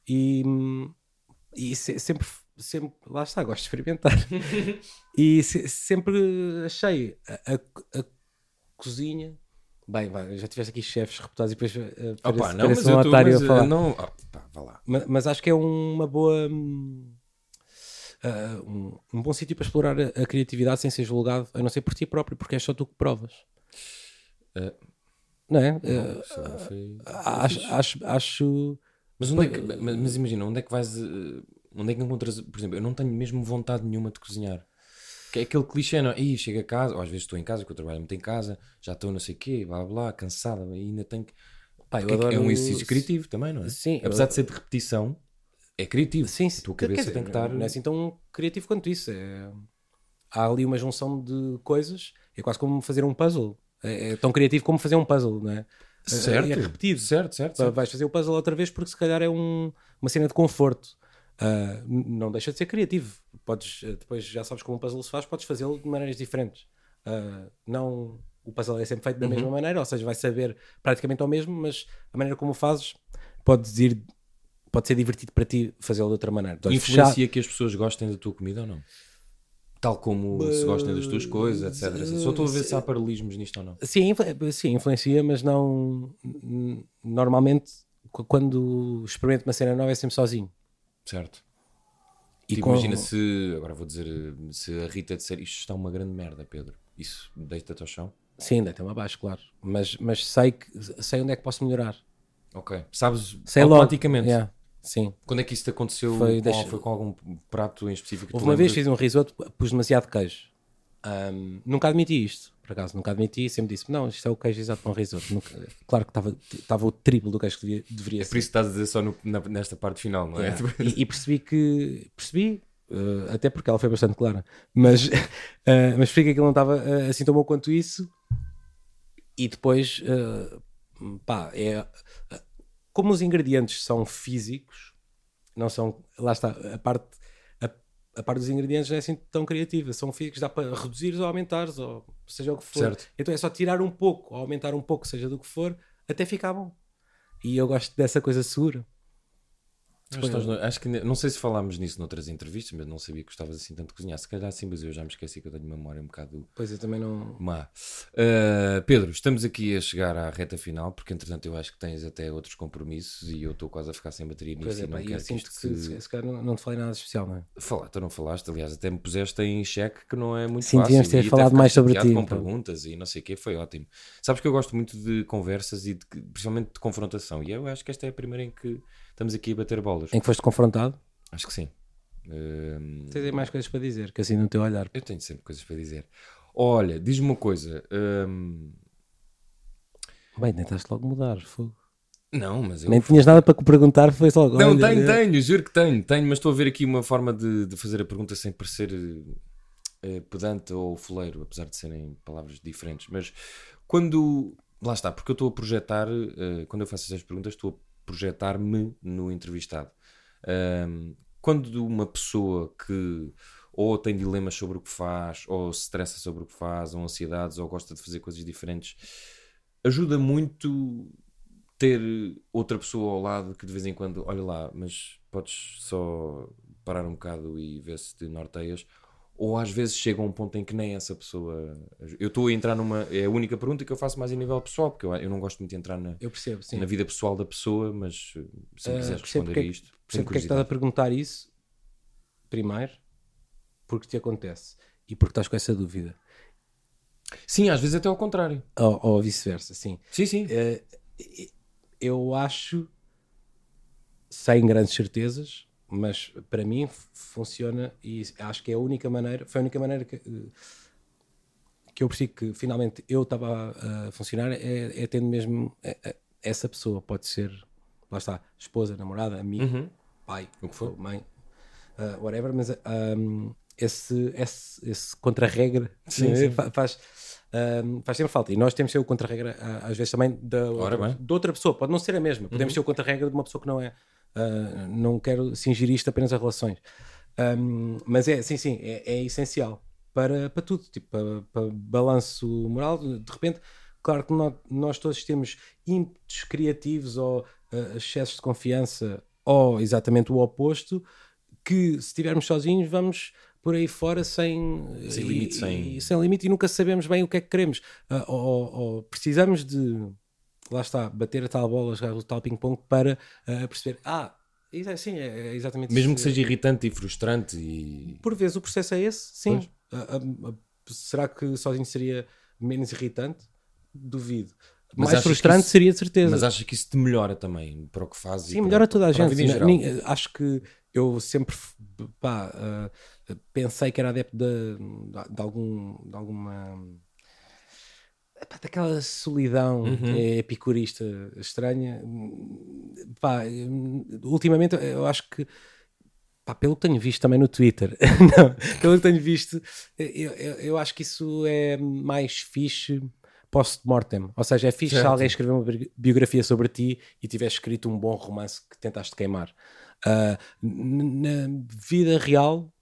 E, e se- sempre, sempre. Lá está, gosto de experimentar. e se- sempre achei a, a- a cozinha. Bem, vai, já tiveste aqui chefes reputados e depois uh, Opa, parece, não, parece mas um eu tô, mas, a falar. uh, não, ah, pá, vá lá. Ma- mas, acho que é uma boa hum, ah, um, um bom sítio para explorar a, a criatividade sem ser julgado, a não ser por ti próprio, porque é só tu que provas. Ah, não é? Não foi- acho, acho, acho- Mas, onde é que, mas, mas imagina, onde é que vais. eh, Onde é que encontras. Por exemplo, eu não tenho mesmo vontade nenhuma de cozinhar. Que é aquele clichê, não? Ih, chego a casa, ou às vezes estou em casa, que eu trabalho muito em casa, já estou não sei o quê, blá blá, cansada, ainda tenho que. Pá, eu é, é um exercício criativo também, não é? Sim, eu- Apesar de ser de repetição, é criativo. Sim, A sim. tua Quer cabeça dizer, tem que estar. Não é assim tão criativo quanto isso. É... Há ali uma junção de coisas, é quase como fazer um puzzle. É, é tão criativo como fazer um puzzle, não é? Certo, É repetido. Certo, certo. Certo. Vais fazer o puzzle outra vez porque se calhar é um- uma cena de conforto. N- não deixa de ser criativo. Podes, eh, depois já sabes como um puzzle se faz, podes fazê-lo de maneiras diferentes. Ah, não, o puzzle é sempre feito da mesma maneira, ou seja, vai saber praticamente ao mesmo, mas a maneira como o fazes pode ir, pode ser divertido para ti fazê-lo de outra maneira. Vais Influencia que as pessoas gostem da tua comida ou não? Tal como se gostem das tuas coisas, etc. Só estou a ver se há paralelismos nisto ou não. Sim, sim, influencia, mas não. Normalmente, qu- quando experimento uma cena nova, é sempre sozinho. Certo. E Tipo, com- imagina se, agora vou dizer, se a Rita disser isto está uma grande merda, Pedro. Isso deita-te ao chão? Sim, deita-me abaixo, claro. Mas, mas sei, que, sei onde é que posso melhorar. Ok. Sabes Sei logo. automaticamente. Yeah, Sim. Quando é que isso te aconteceu? Foi, com, deixa- foi com algum prato em específico? Houve uma vez lembras? fiz um risoto, pus demasiado queijo. Ahm, nunca admiti isto, por acaso, nunca admiti. Sempre disse: Não, isto é o queijo exato para um risoto. Nunca- claro que estava- estava o triplo do queijo que devia, deveria É ser. por isso que estás a dizer só no- na- nesta parte final, não é? Yeah. E, e percebi que. Percebi, eh, até porque ela foi bastante clara, mas, eh, mas percebi que aquilo não estava eh, assim tão bom quanto isso. E depois, eh, pá, é. Como os ingredientes são físicos, não são. Lá está, a parte. A, a parte dos ingredientes não é assim tão criativa, são físicos, dá para reduzir ou aumentares, ou seja o que for. Certo. Então é só tirar um pouco, ou aumentar um pouco, seja do que for, até ficar bom. E eu gosto dessa coisa segura. Nós não- acho que não sei se falámos nisso noutras entrevistas, mas não sabia que gostavas assim tanto de cozinhar. Se calhar sim, mas eu já me esqueci que eu tenho memória um bocado Pois eu também não. má. Uh, Pedro, estamos aqui a chegar à reta final, porque entretanto eu acho que tens até outros compromissos e eu estou quase a ficar sem bateria nisso Pois e é, não pá, e quero eu que sinto isto que, se... se, calhar não, não te falei nada especial, não é? Falar, tu não falaste, aliás, até me puseste em xeque que não é muito Sim, fácil. devíamos ter e falado mais sobre ti, com então. perguntas e não sei o quê, foi ótimo. Sabes que eu gosto muito de conversas e de, principalmente de confrontação, e eu acho que esta é a primeira em que estamos aqui a bater bolas. Em que foste confrontado, Acho que sim. Um, tens aí mais coisas para dizer, que assim no teu olhar. eu tenho sempre coisas para dizer. Olha, diz-me uma coisa. um, Bem, tentaste logo mudar, fogo. não, mas eu. Nem tinhas nada para perguntar, foi só Não, olha, tenho, é- tenho, juro que tenho, tenho, mas estou a ver aqui uma forma de, de fazer a pergunta sem parecer eh, pedante ou foleiro, apesar de serem palavras diferentes. Mas quando. Lá está, porque eu estou a projetar, eh, quando eu faço essas perguntas, estou a projetar-me no entrevistado. Ahm, quando uma pessoa que ou tem dilemas sobre o que faz, ou se estressa sobre o que faz, ou ansiedades, ou gosta de fazer coisas diferentes, ajuda muito ter outra pessoa ao lado que de vez em quando, olha lá, mas podes só parar um bocado e ver se te norteias. Ou às vezes chega a um ponto em que nem essa pessoa. Eu estou a entrar numa. É a única pergunta que eu faço mais a nível pessoal, porque eu, eu não gosto muito de entrar na, Eu percebo, sim. na vida pessoal da pessoa, mas uh, se me Ah, quiseres percebo responder a é que- isto. Percebo porque é que estás a perguntar isso, primeiro, porque te acontece e porque estás com essa dúvida. Sim, às vezes até ao contrário. Ou, ou vice-versa, sim. Sim, sim. Eh, eu acho, sem grandes certezas, mas para mim funciona e acho que é a única maneira, foi a única maneira que, eh, que eu percebi que finalmente eu estava a, funcionar é, é tendo mesmo eh, eh, essa pessoa, pode ser, lá está, esposa, namorada, amigo, Uhum. pai, O que for. mãe, eh, whatever, mas um, esse, esse, esse contra-regra fa- faz, um, faz sempre falta. E nós temos que ser o contra-regra, às vezes também, da outra, de outra pessoa. Pode não ser a mesma. Podemos Uhum. ser o contra-regra de uma pessoa que não é. Ah, não quero cingir isto apenas a relações. Um, mas é, sim, sim, é, é essencial. para, para tudo, tipo, para, para balanço moral. De repente, claro que nós, nós todos temos ímpetos criativos ou uh, excessos de confiança ou exatamente o oposto, que se estivermos sozinhos vamos por aí fora sem, Sem limite, e, sem- e sem limite e nunca sabemos bem o que é que queremos. Ou, ou- ou precisamos de, lá está, bater a tal bola, jogar o tal ping-pong para ah, perceber, ah, isso é, sim, é, é exatamente Mesmo isso. que seja irritante e frustrante e. Por vezes o processo é esse, sim. Ah, ah, será que sozinho seria menos irritante? Duvido. Mas Mais frustrante isso- seria de certeza. Mas achas que isso te melhora também para o que fazes? Sim, para- melhora toda a para gente. geral? nin- acho que eu sempre pá, ah, pensei que era adepto de, de, algum, de alguma. Epá, daquela solidão Uhum. eh, epicurista estranha. Pá, ultimamente eu acho que. pá, pelo que tenho visto também no Twitter, não, pelo que tenho visto, eu, eu, eu acho que isso é mais fixe post-mortem. Ou seja, é fixe se Certo. alguém escrever uma bi- biografia sobre ti e tivesse escrito um bom romance que tentaste queimar. N- na vida real,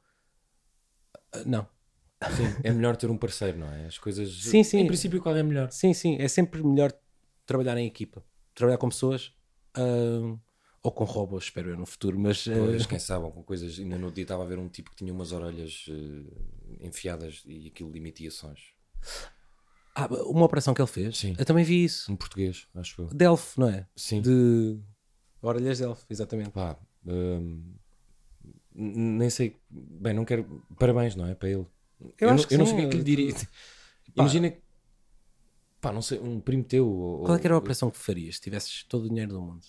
ah, não. Sim, é melhor ter um parceiro, não é? As coisas. Sim, sim. Em princípio, qual é melhor? Sim, sim, é sempre melhor trabalhar em equipa. Trabalhar com pessoas ah, ou com robôs, espero eu, no futuro. Mas ah, Pois, quem sabe, com coisas. Ainda no dia estava a ver um tipo que tinha umas orelhas eh, enfiadas e aquilo emitia sons. ah, uma operação que ele fez, Sim. eu também vi isso. Um português, acho eu. Delph, não é? Sim. De orelhas Delph, exatamente. Pá, nem sei. Bem, não quero. Parabéns, não é? Para ele. Eu não, acho que eu não sei o que é que lhe diria. Imagina. que- Pá, não sei, um primo teu. Ou, Qual é que era a operação que farias se tivesses todo o dinheiro do mundo?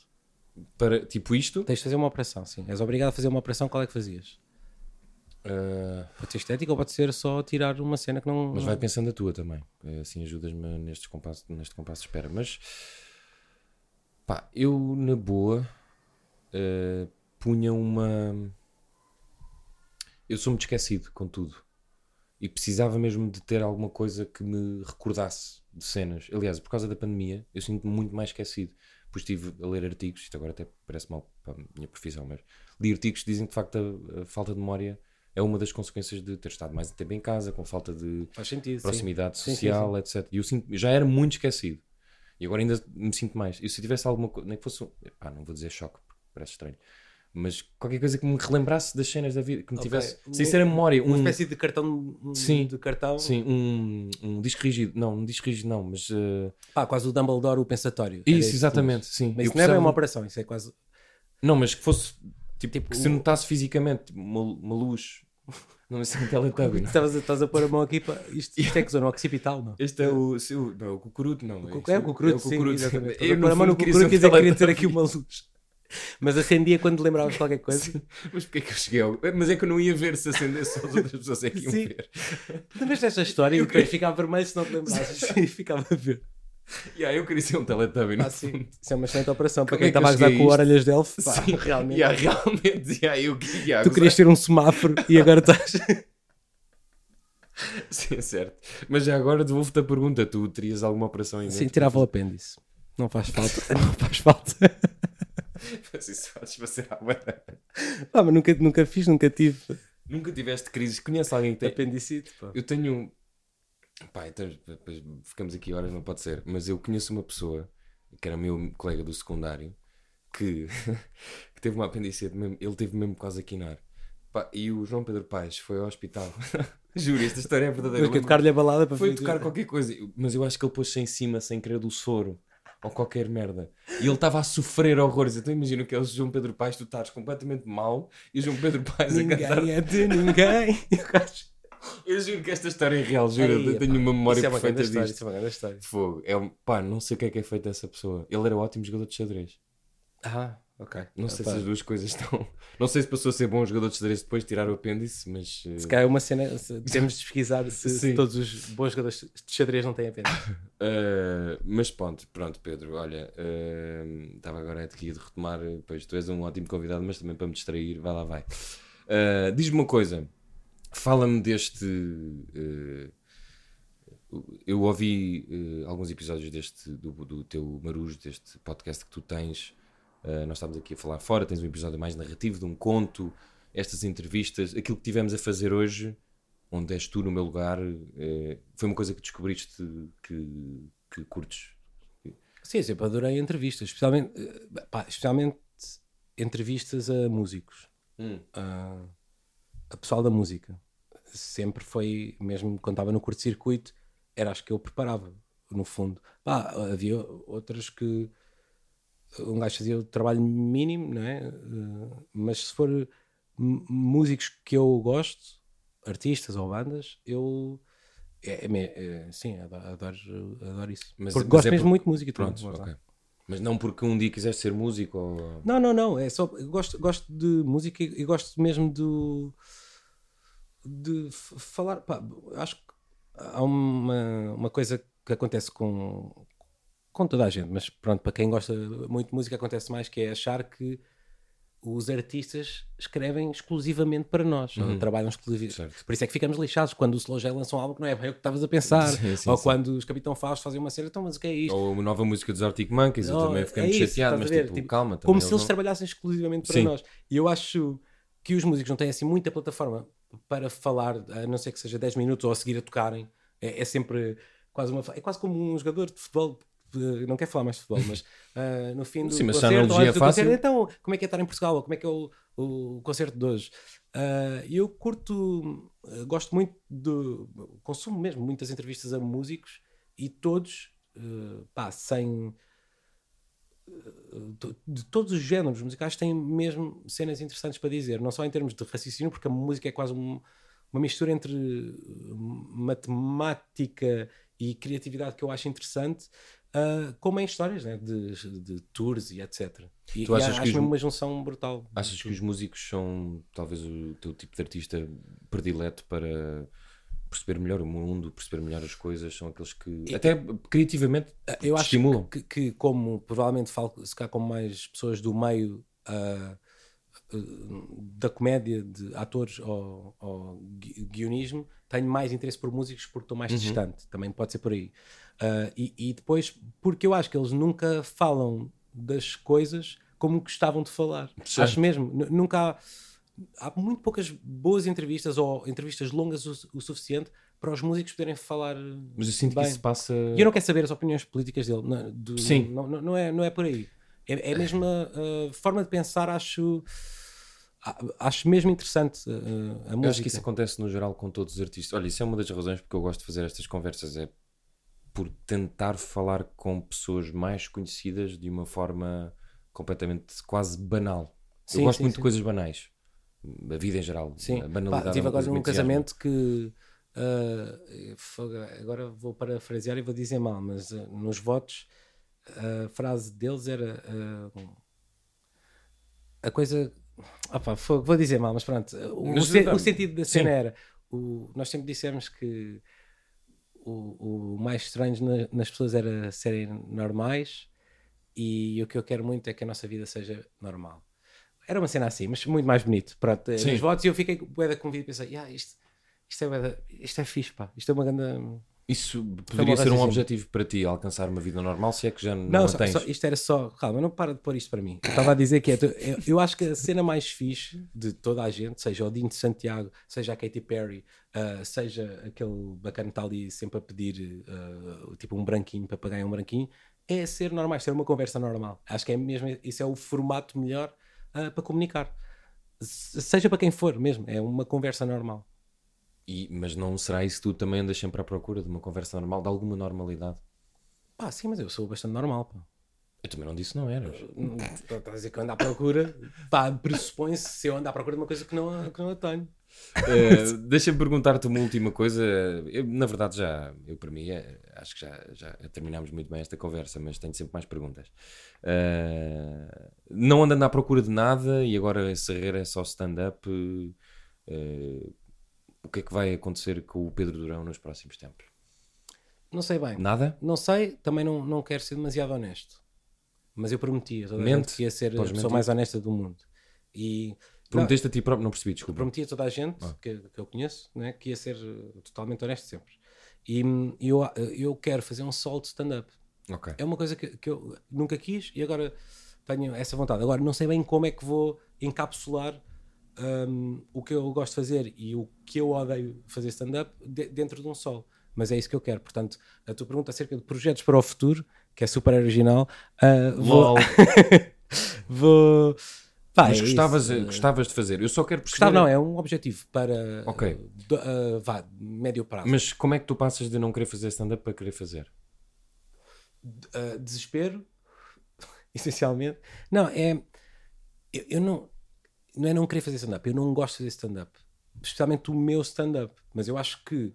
Para, tipo isto. Tens de fazer uma operação, sim. És obrigado a fazer uma operação, qual é que fazias? ah, Pode ser estética ou pode ser só tirar uma cena que não. Mas vai pensando a tua também. Eh, Assim ajudas-me nestes compassos, neste compasso de espera. Mas pá, eu na boa eh, punha uma. Eu sou muito esquecido com tudo. E precisava mesmo de ter alguma coisa que me recordasse de cenas. Aliás, por causa da pandemia, eu sinto-me muito mais esquecido. Depois estive a ler artigos, isto agora até parece mal para a minha profissão, mas li artigos que dizem que de facto a, a falta de memória é uma das consequências de ter estado mais tempo em casa, com falta de sentido. sim. proximidade Sim, sim, social, etc. E eu, sinto, já era muito esquecido. E agora ainda me sinto mais. E se tivesse alguma coisa, nem que fosse, um, pá, não vou dizer choque, parece estranho, mas qualquer coisa que me relembrasse das cenas da vida, que me Ok. tivesse, sem ser a memória, Uma um, espécie de cartão um- Sim. de cartão. sim, um, um disco rígido, não, um disco rígido não, mas uh, Pá, quase o Dumbledore, o pensatório. Isso, exatamente, sim. Mas Eu isso não é uma operação, isso é quase. Não, mas que fosse, tipo, Tipo, que se notasse fisicamente, tipo, uma, uma luz, não sei se é um teletubby. Estavas estás a pôr a mão aqui para. Isto, isto é que zona occipital, não? Este é o, se o- não, o cucuruto, não. O cu- este é o cucuruto, é sim, cucuruto. exatamente. Estás Eu, pôr a mão no cucuruto um dizer que queria ter aqui uma luz. Mas acendia quando lembravas de qualquer coisa. Mas porquê que eu cheguei ao... Mas é que eu não ia ver se acendesse, só as outras pessoas é que iam Sim. ver. Lembras desta história e depois ficava vermelho se não te lembrasses. E ficava a ver. Yeah, eu queria ser um Teletubby, Ah, sim. Isso é uma excelente operação. Para Como quem é que eu estava a gozar cheguei com orelhas de elfo, pá, Sim, realmente. Yeah, realmente, yeah, eu, yeah, Tu querias ter um semáforo e agora estás. Sim, certo. Mas já agora devolvo-te a pergunta. Tu terias alguma operação em Sim, mente? tirava o apêndice. Não faz falta. Não faz falta. Mas isso fazes fazer à. Pá, mas nunca, nunca fiz, nunca tive Nunca tiveste crises? Conhece alguém que tem... apendicite. Pá. Eu tenho. Pá, então, depois ficamos aqui horas, não pode ser. Mas eu conheço uma pessoa que era meu colega do secundário que, que teve uma apendicite, mesmo, ele teve mesmo quase a quinar. Pá, e o João Pedro Paes foi ao hospital. Juro, esta história é verdadeira. Que tocar-lhe a balada para Foi tocar qualquer coisa, mas eu acho que ele pôs-se em cima sem querer do soro ou qualquer merda. E ele estava a sofrer horrores. Então imagina que é o João Pedro Paes, tu estás completamente mal e o João Pedro Paes a cantar. Ninguém é de ninguém. Eu juro que esta história é real, juro. Aí, eu tenho pá, uma memória é perfeita história, disto. Isso é uma grande história. Fogo. É um, pá, não sei o que é que é feito dessa pessoa. Ele era ótimo jogador de xadrez. Ah, ok. Não sei se as duas coisas estão. Não sei se passou a ser bom jogador de xadrez depois de tirar o apêndice, mas. eh, Se calhar é uma cena. se- Temos de pesquisar se, se todos os bons jogadores de xadrez não têm apêndice. Uh, mas pronto, pronto, Pedro, olha, uh, estava agora aqui de retomar, pois tu és um ótimo convidado, mas também para me distrair, vai lá, vai. Uh, Diz-me uma coisa, fala-me deste. eu ouvi alguns episódios deste, do, do teu Marujo, deste podcast que tu tens. Uh, nós estávamos aqui a falar fora, tens um episódio mais narrativo, de um conto, estas entrevistas, aquilo que tivemos a fazer hoje onde és tu no meu lugar, eh, foi uma coisa que descobriste que, que curtes. Sim, sempre adorei entrevistas, especialmente, eh, pá, especialmente entrevistas a músicos, a, a pessoal da música. Sempre foi, mesmo quando estava no curto-circuito, era acho que eu preparava, no fundo. Pá, havia outras que um gajo fazia o trabalho mínimo, não é? Eh, Mas se for músicos que eu gosto, artistas ou bandas, eu. É, é é- sim, adoro, adoro, isso. Mas- Porque mas gosto é mesmo por- muito de música. Pronto, lá está. ok. Mas não porque um dia quiseste ser músico ou... Não, não, não. É só. Gosto, gosto de música e, e gosto mesmo do. de falar. Pá, acho que há uma, uma coisa que acontece com. Com toda a gente, mas pronto, para quem gosta muito de música, acontece mais que é achar que os artistas escrevem exclusivamente para nós, ou trabalham exclusivamente. Por isso é que ficamos lixados quando o Slow J lança um álbum que não é bem o que estavas a pensar, Sim, sim, ou sim. quando os Capitão Fausto fazem uma cena, então, mas o que é isto? Ou a nova música dos Arctic Monkeys, eu Oh, também fiquei é chateado, mas ver? tipo, calma. Como se eles não- trabalhassem exclusivamente para nós. E eu acho que os músicos não têm assim muita plataforma para falar, a não ser que seja 10 minutos ou a seguir a tocarem. É, é sempre quase uma. É quase como um jogador de futebol. Não quero falar mais de futebol, mas ah, no fim do Sim, mas concerto, antes é do fácil- concerto, então como é que é estar em Portugal? Ou como é que é o, o concerto de hoje? Ah, eu curto, eh, gosto muito de. consumo mesmo muitas entrevistas a músicos e todos, eh, pá, sem de todos os géneros musicais têm mesmo cenas interessantes para dizer, não só em termos de raciocínio, porque a música é quase um- uma mistura entre uh, matemática e criatividade que eu acho interessante, uh, como em histórias né, de, de tours e etc. E, Tu e achas acho que os- mesmo uma junção brutal. Achas que os músicos são talvez o teu tipo de artista predileto para perceber melhor o mundo, perceber melhor as coisas? São aqueles que até criativamente eu te acho estimulam. que, que como provavelmente falo se cá com mais pessoas do meio ah, da comédia de atores ou, ou gui- guionismo tenho mais interesse por músicos porque estou Uhum. mais distante também pode ser por aí Ah, e, e depois porque eu acho que eles nunca falam das coisas como gostavam de falar Certo. acho mesmo nu- nunca há, há muito poucas boas entrevistas ou entrevistas longas o, o suficiente para os músicos poderem falar Mas eu sinto bem. que isso passa. e eu não quero saber as opiniões políticas dele. Não, do- Sim. Não, não, não é, não é por aí. É, é a, a forma de pensar, acho. Acho mesmo interessante uh, a Eu música. acho que isso acontece no geral com todos os artistas. Olha, isso é uma das razões porque eu gosto de fazer estas conversas, é por tentar falar com pessoas mais conhecidas de uma forma completamente quase banal. Sim, eu gosto sim, muito sim. de coisas banais. A vida em geral. Sim, A Pá, banalidade. estive é uma agora muito casamento que. uh, agora vou parafrasear e vou dizer mal, mas uh, nos votos a frase deles era. uh, a coisa. Opa, vou dizer mal, mas pronto. O, Mas, o sentido da cena era. O, nós sempre dissemos que o, o mais estranho na- nas pessoas era serem normais e o que eu quero muito é que a nossa vida seja normal. Era uma cena assim, mas muito mais bonito. Pronto, Sim. nos votos e eu fiquei bué da convida e pensei, "Ya, isto, isto, é bué da- isto é fixe, pá. Isto é uma grande... Isso poderia ser um objetivo para ti, alcançar uma vida normal, se é que já não, Não, só- tens. só- isto era só. Calma, não para de pôr isto para mim. Eu estava a dizer que é. Eu, eu acho que a cena mais fixe de toda a gente, seja o Dino de Santiago, seja a Katy Perry, ah, seja aquele bacana que está ali sempre a pedir ah, tipo um branquinho para pagar um branquinho, é ser normal, ser uma conversa normal. Acho que é mesmo. Isso é o formato melhor ah, para comunicar. Se- Seja para quem for mesmo, é uma conversa normal. E- mas não será isso que tu também andas sempre à procura de uma conversa normal, de alguma normalidade? Pá, sim, mas eu sou bastante normal, pá. Eu também não disse não eras. Estás a dizer que eu ando à procura, pá, pressupõe-se se eu ando à procura de uma coisa que não, que não a tenho. Eh, Deixa-me perguntar-te uma última coisa. Eu, na verdade, já, eu para mim, é- acho que já, já terminámos muito bem esta conversa, mas tenho sempre mais perguntas. Eh, não andando à procura de nada e agora esse é só stand-up. eh, o que é que vai acontecer com o Pedro Durão nos próximos tempos? Não sei bem. Nada? Não sei, também não, não quero ser demasiado honesto. Mas eu prometia, toda a Mente. gente que ia ser a Podes pessoa mentir. mais honesta do mundo. E Prometeste a ti próprio? Não percebi, desculpa. prometia a toda a gente Ah. que, que eu conheço né, que ia ser uh, totalmente honesto sempre. E hum, eu, eu quero fazer um solo de stand-up. Ok. É uma coisa que, que eu nunca quis e agora tenho essa vontade. Agora não sei bem como é que vou encapsular hum, o que eu gosto de fazer e o que eu odeio fazer stand-up de- dentro de um solo. Mas é isso que eu quero. Portanto, a tua pergunta acerca de projetos para o futuro, que é super original, ah, vou. Vou pá, Mas é gostavas, isso. gostavas de fazer. Eu só quero perceber. Gostava, não, é um objetivo para Ok. do- ah, vá, médio prazo. Mas como é que tu passas de não querer fazer stand-up para querer fazer? uh, desespero, essencialmente. Não, é. Eu, eu não. Não é não querer fazer stand-up, eu não gosto de fazer stand-up. Especialmente o meu stand-up. Mas eu acho que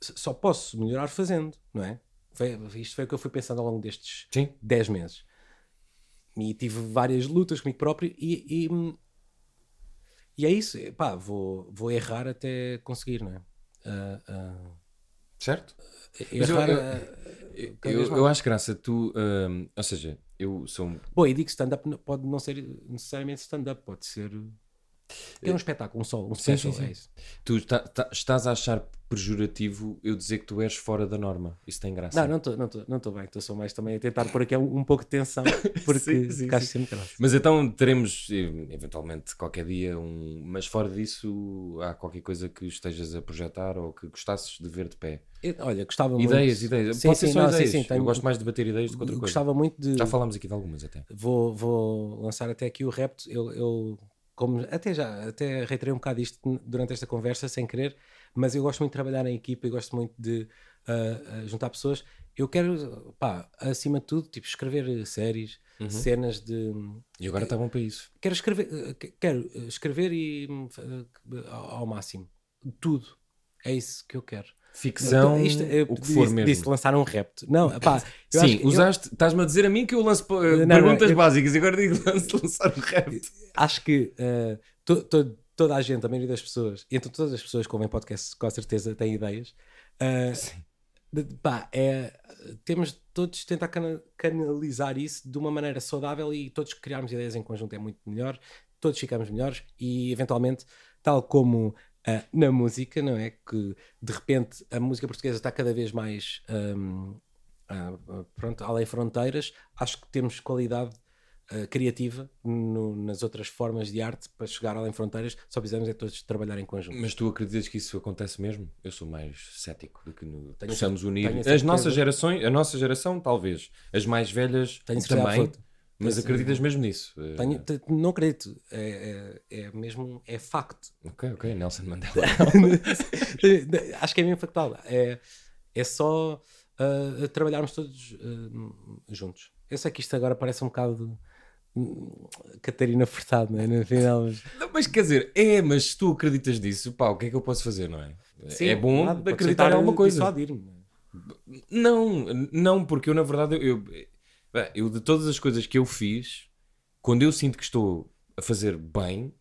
só posso melhorar fazendo, não é? Foi, isto foi o que eu fui pensando ao longo destes Sim. 10 meses. E tive várias lutas comigo próprio e. E, e é isso, pá, vou, vou errar até conseguir, não é? Ah, ah, Certo? Errar, eu- Eu, eu, eu acho graça, tu. hum, ou seja, eu sou. Bom, e digo stand-up pode não ser necessariamente stand-up, pode ser. É um espetáculo, um solo, um Sim, special, sim, sim. é isso. Tu tá- tá- estás a achar pejorativo eu dizer que tu és fora da norma. Isso tem graça. Não, não estou não tô, não tô bem, estou só mais também a tentar pôr aqui um, um pouco de tensão, porque Sim, sim, sim. sempre graça. Mas então teremos eh, eventualmente qualquer dia um. Mas fora disso, há qualquer coisa que estejas a projetar ou que gostasses de ver de pé. Eu- Olha, gostava muito. Ideias, ideias. Sim, Pode sim, não, sim, ideias. sim, tenho- Eu gosto mais de bater ideias do que outra coisa. Gostava muito de. Já falámos aqui de algumas até. Vou, vou lançar até aqui o repto. Eu, eu como até já até reiterei um bocado isto durante esta conversa sem querer, mas eu gosto muito de trabalhar em equipa e gosto muito de ah, juntar pessoas. Eu quero, pá, acima de tudo, tipo, escrever séries, Uhum. cenas de. E agora está bom para isso. Quero escrever, eh, que- quero eh, escrever e eh, ao máximo. Tudo. É isso que eu quero. Ficção, Então, isto, eu o que disse, for mesmo. Disse lançar um repto. Não, pá, Sim, que- eu- usaste, estás-me a dizer a mim que eu lanço eh, Não, não, perguntas eu- básicas e agora digo lance, lançar um rap. acho que eh, to- to- toda a gente, a maioria das pessoas, e então todas as pessoas que ouvem podcast com certeza têm ideias. eh, de- pá, é, temos todos de tentar cana- canalizar isso de uma maneira saudável e todos criarmos ideias em conjunto é muito melhor, todos ficamos melhores e eventualmente, tal como ah, na música, não é? Que de repente a música portuguesa está cada vez mais ahm, ah, ah, pronto, além fronteiras, acho que temos qualidade uh, criativa no- nas outras formas de arte para chegar além fronteiras, só precisamos é todos trabalhar em conjunto. Mas tu acreditas que isso acontece mesmo? Eu sou mais cético do que no, Tenho possamos unir. As nossas gerações, a nossa geração, talvez. As mais velhas Tenho também. Mas Tenho acreditas mesmo nisso? Eh, Tenho- te- não acredito, é, é, é mesmo, é facto. Ok, ok, Nelson Mandela. Acho que é mesmo factual. É, é só uh, trabalharmos todos uh, juntos. Eu sei que isto agora parece um bocado hum, Catarina Furtado, não é? No final, mas- Não, mas quer dizer, é, mas se tu acreditas nisso, pá, o que é que eu posso fazer, não é? Sim, é bom nada, acreditar em alguma coisa. dissuadir-me. Não, não, porque eu na verdade eu, bem, eu de todas as coisas que eu fiz, quando eu sinto que estou a fazer bem,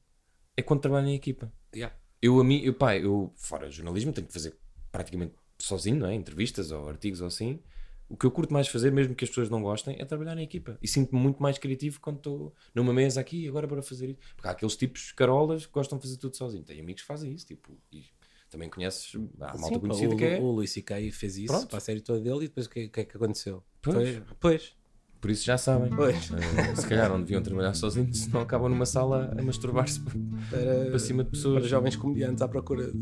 é quando trabalho em equipa. Yeah. Eu a mim, eu, pá, eu fora jornalismo tenho que fazer praticamente sozinho, não é? Entrevistas ou artigos ou assim. O que eu curto mais fazer, mesmo que as pessoas não gostem, é trabalhar em equipa. E sinto-me muito mais criativo quando estou numa mesa aqui agora para fazer isso. Porque há aqueles tipos carolas que gostam de fazer tudo sozinho. Tem amigos que fazem isso, tipo, e também conheces, há malta Sim, conhecida o, que é. o Luís C.K. fez isso Pronto. para a série toda dele e depois o que, o que é que aconteceu? Pois. Foi- pois. Por isso já sabem. Pois. Eh, se calhar não deviam trabalhar sozinhos, senão acabam numa sala a masturbar-se Para, para cima de pessoas. para jovens comediantes à procura de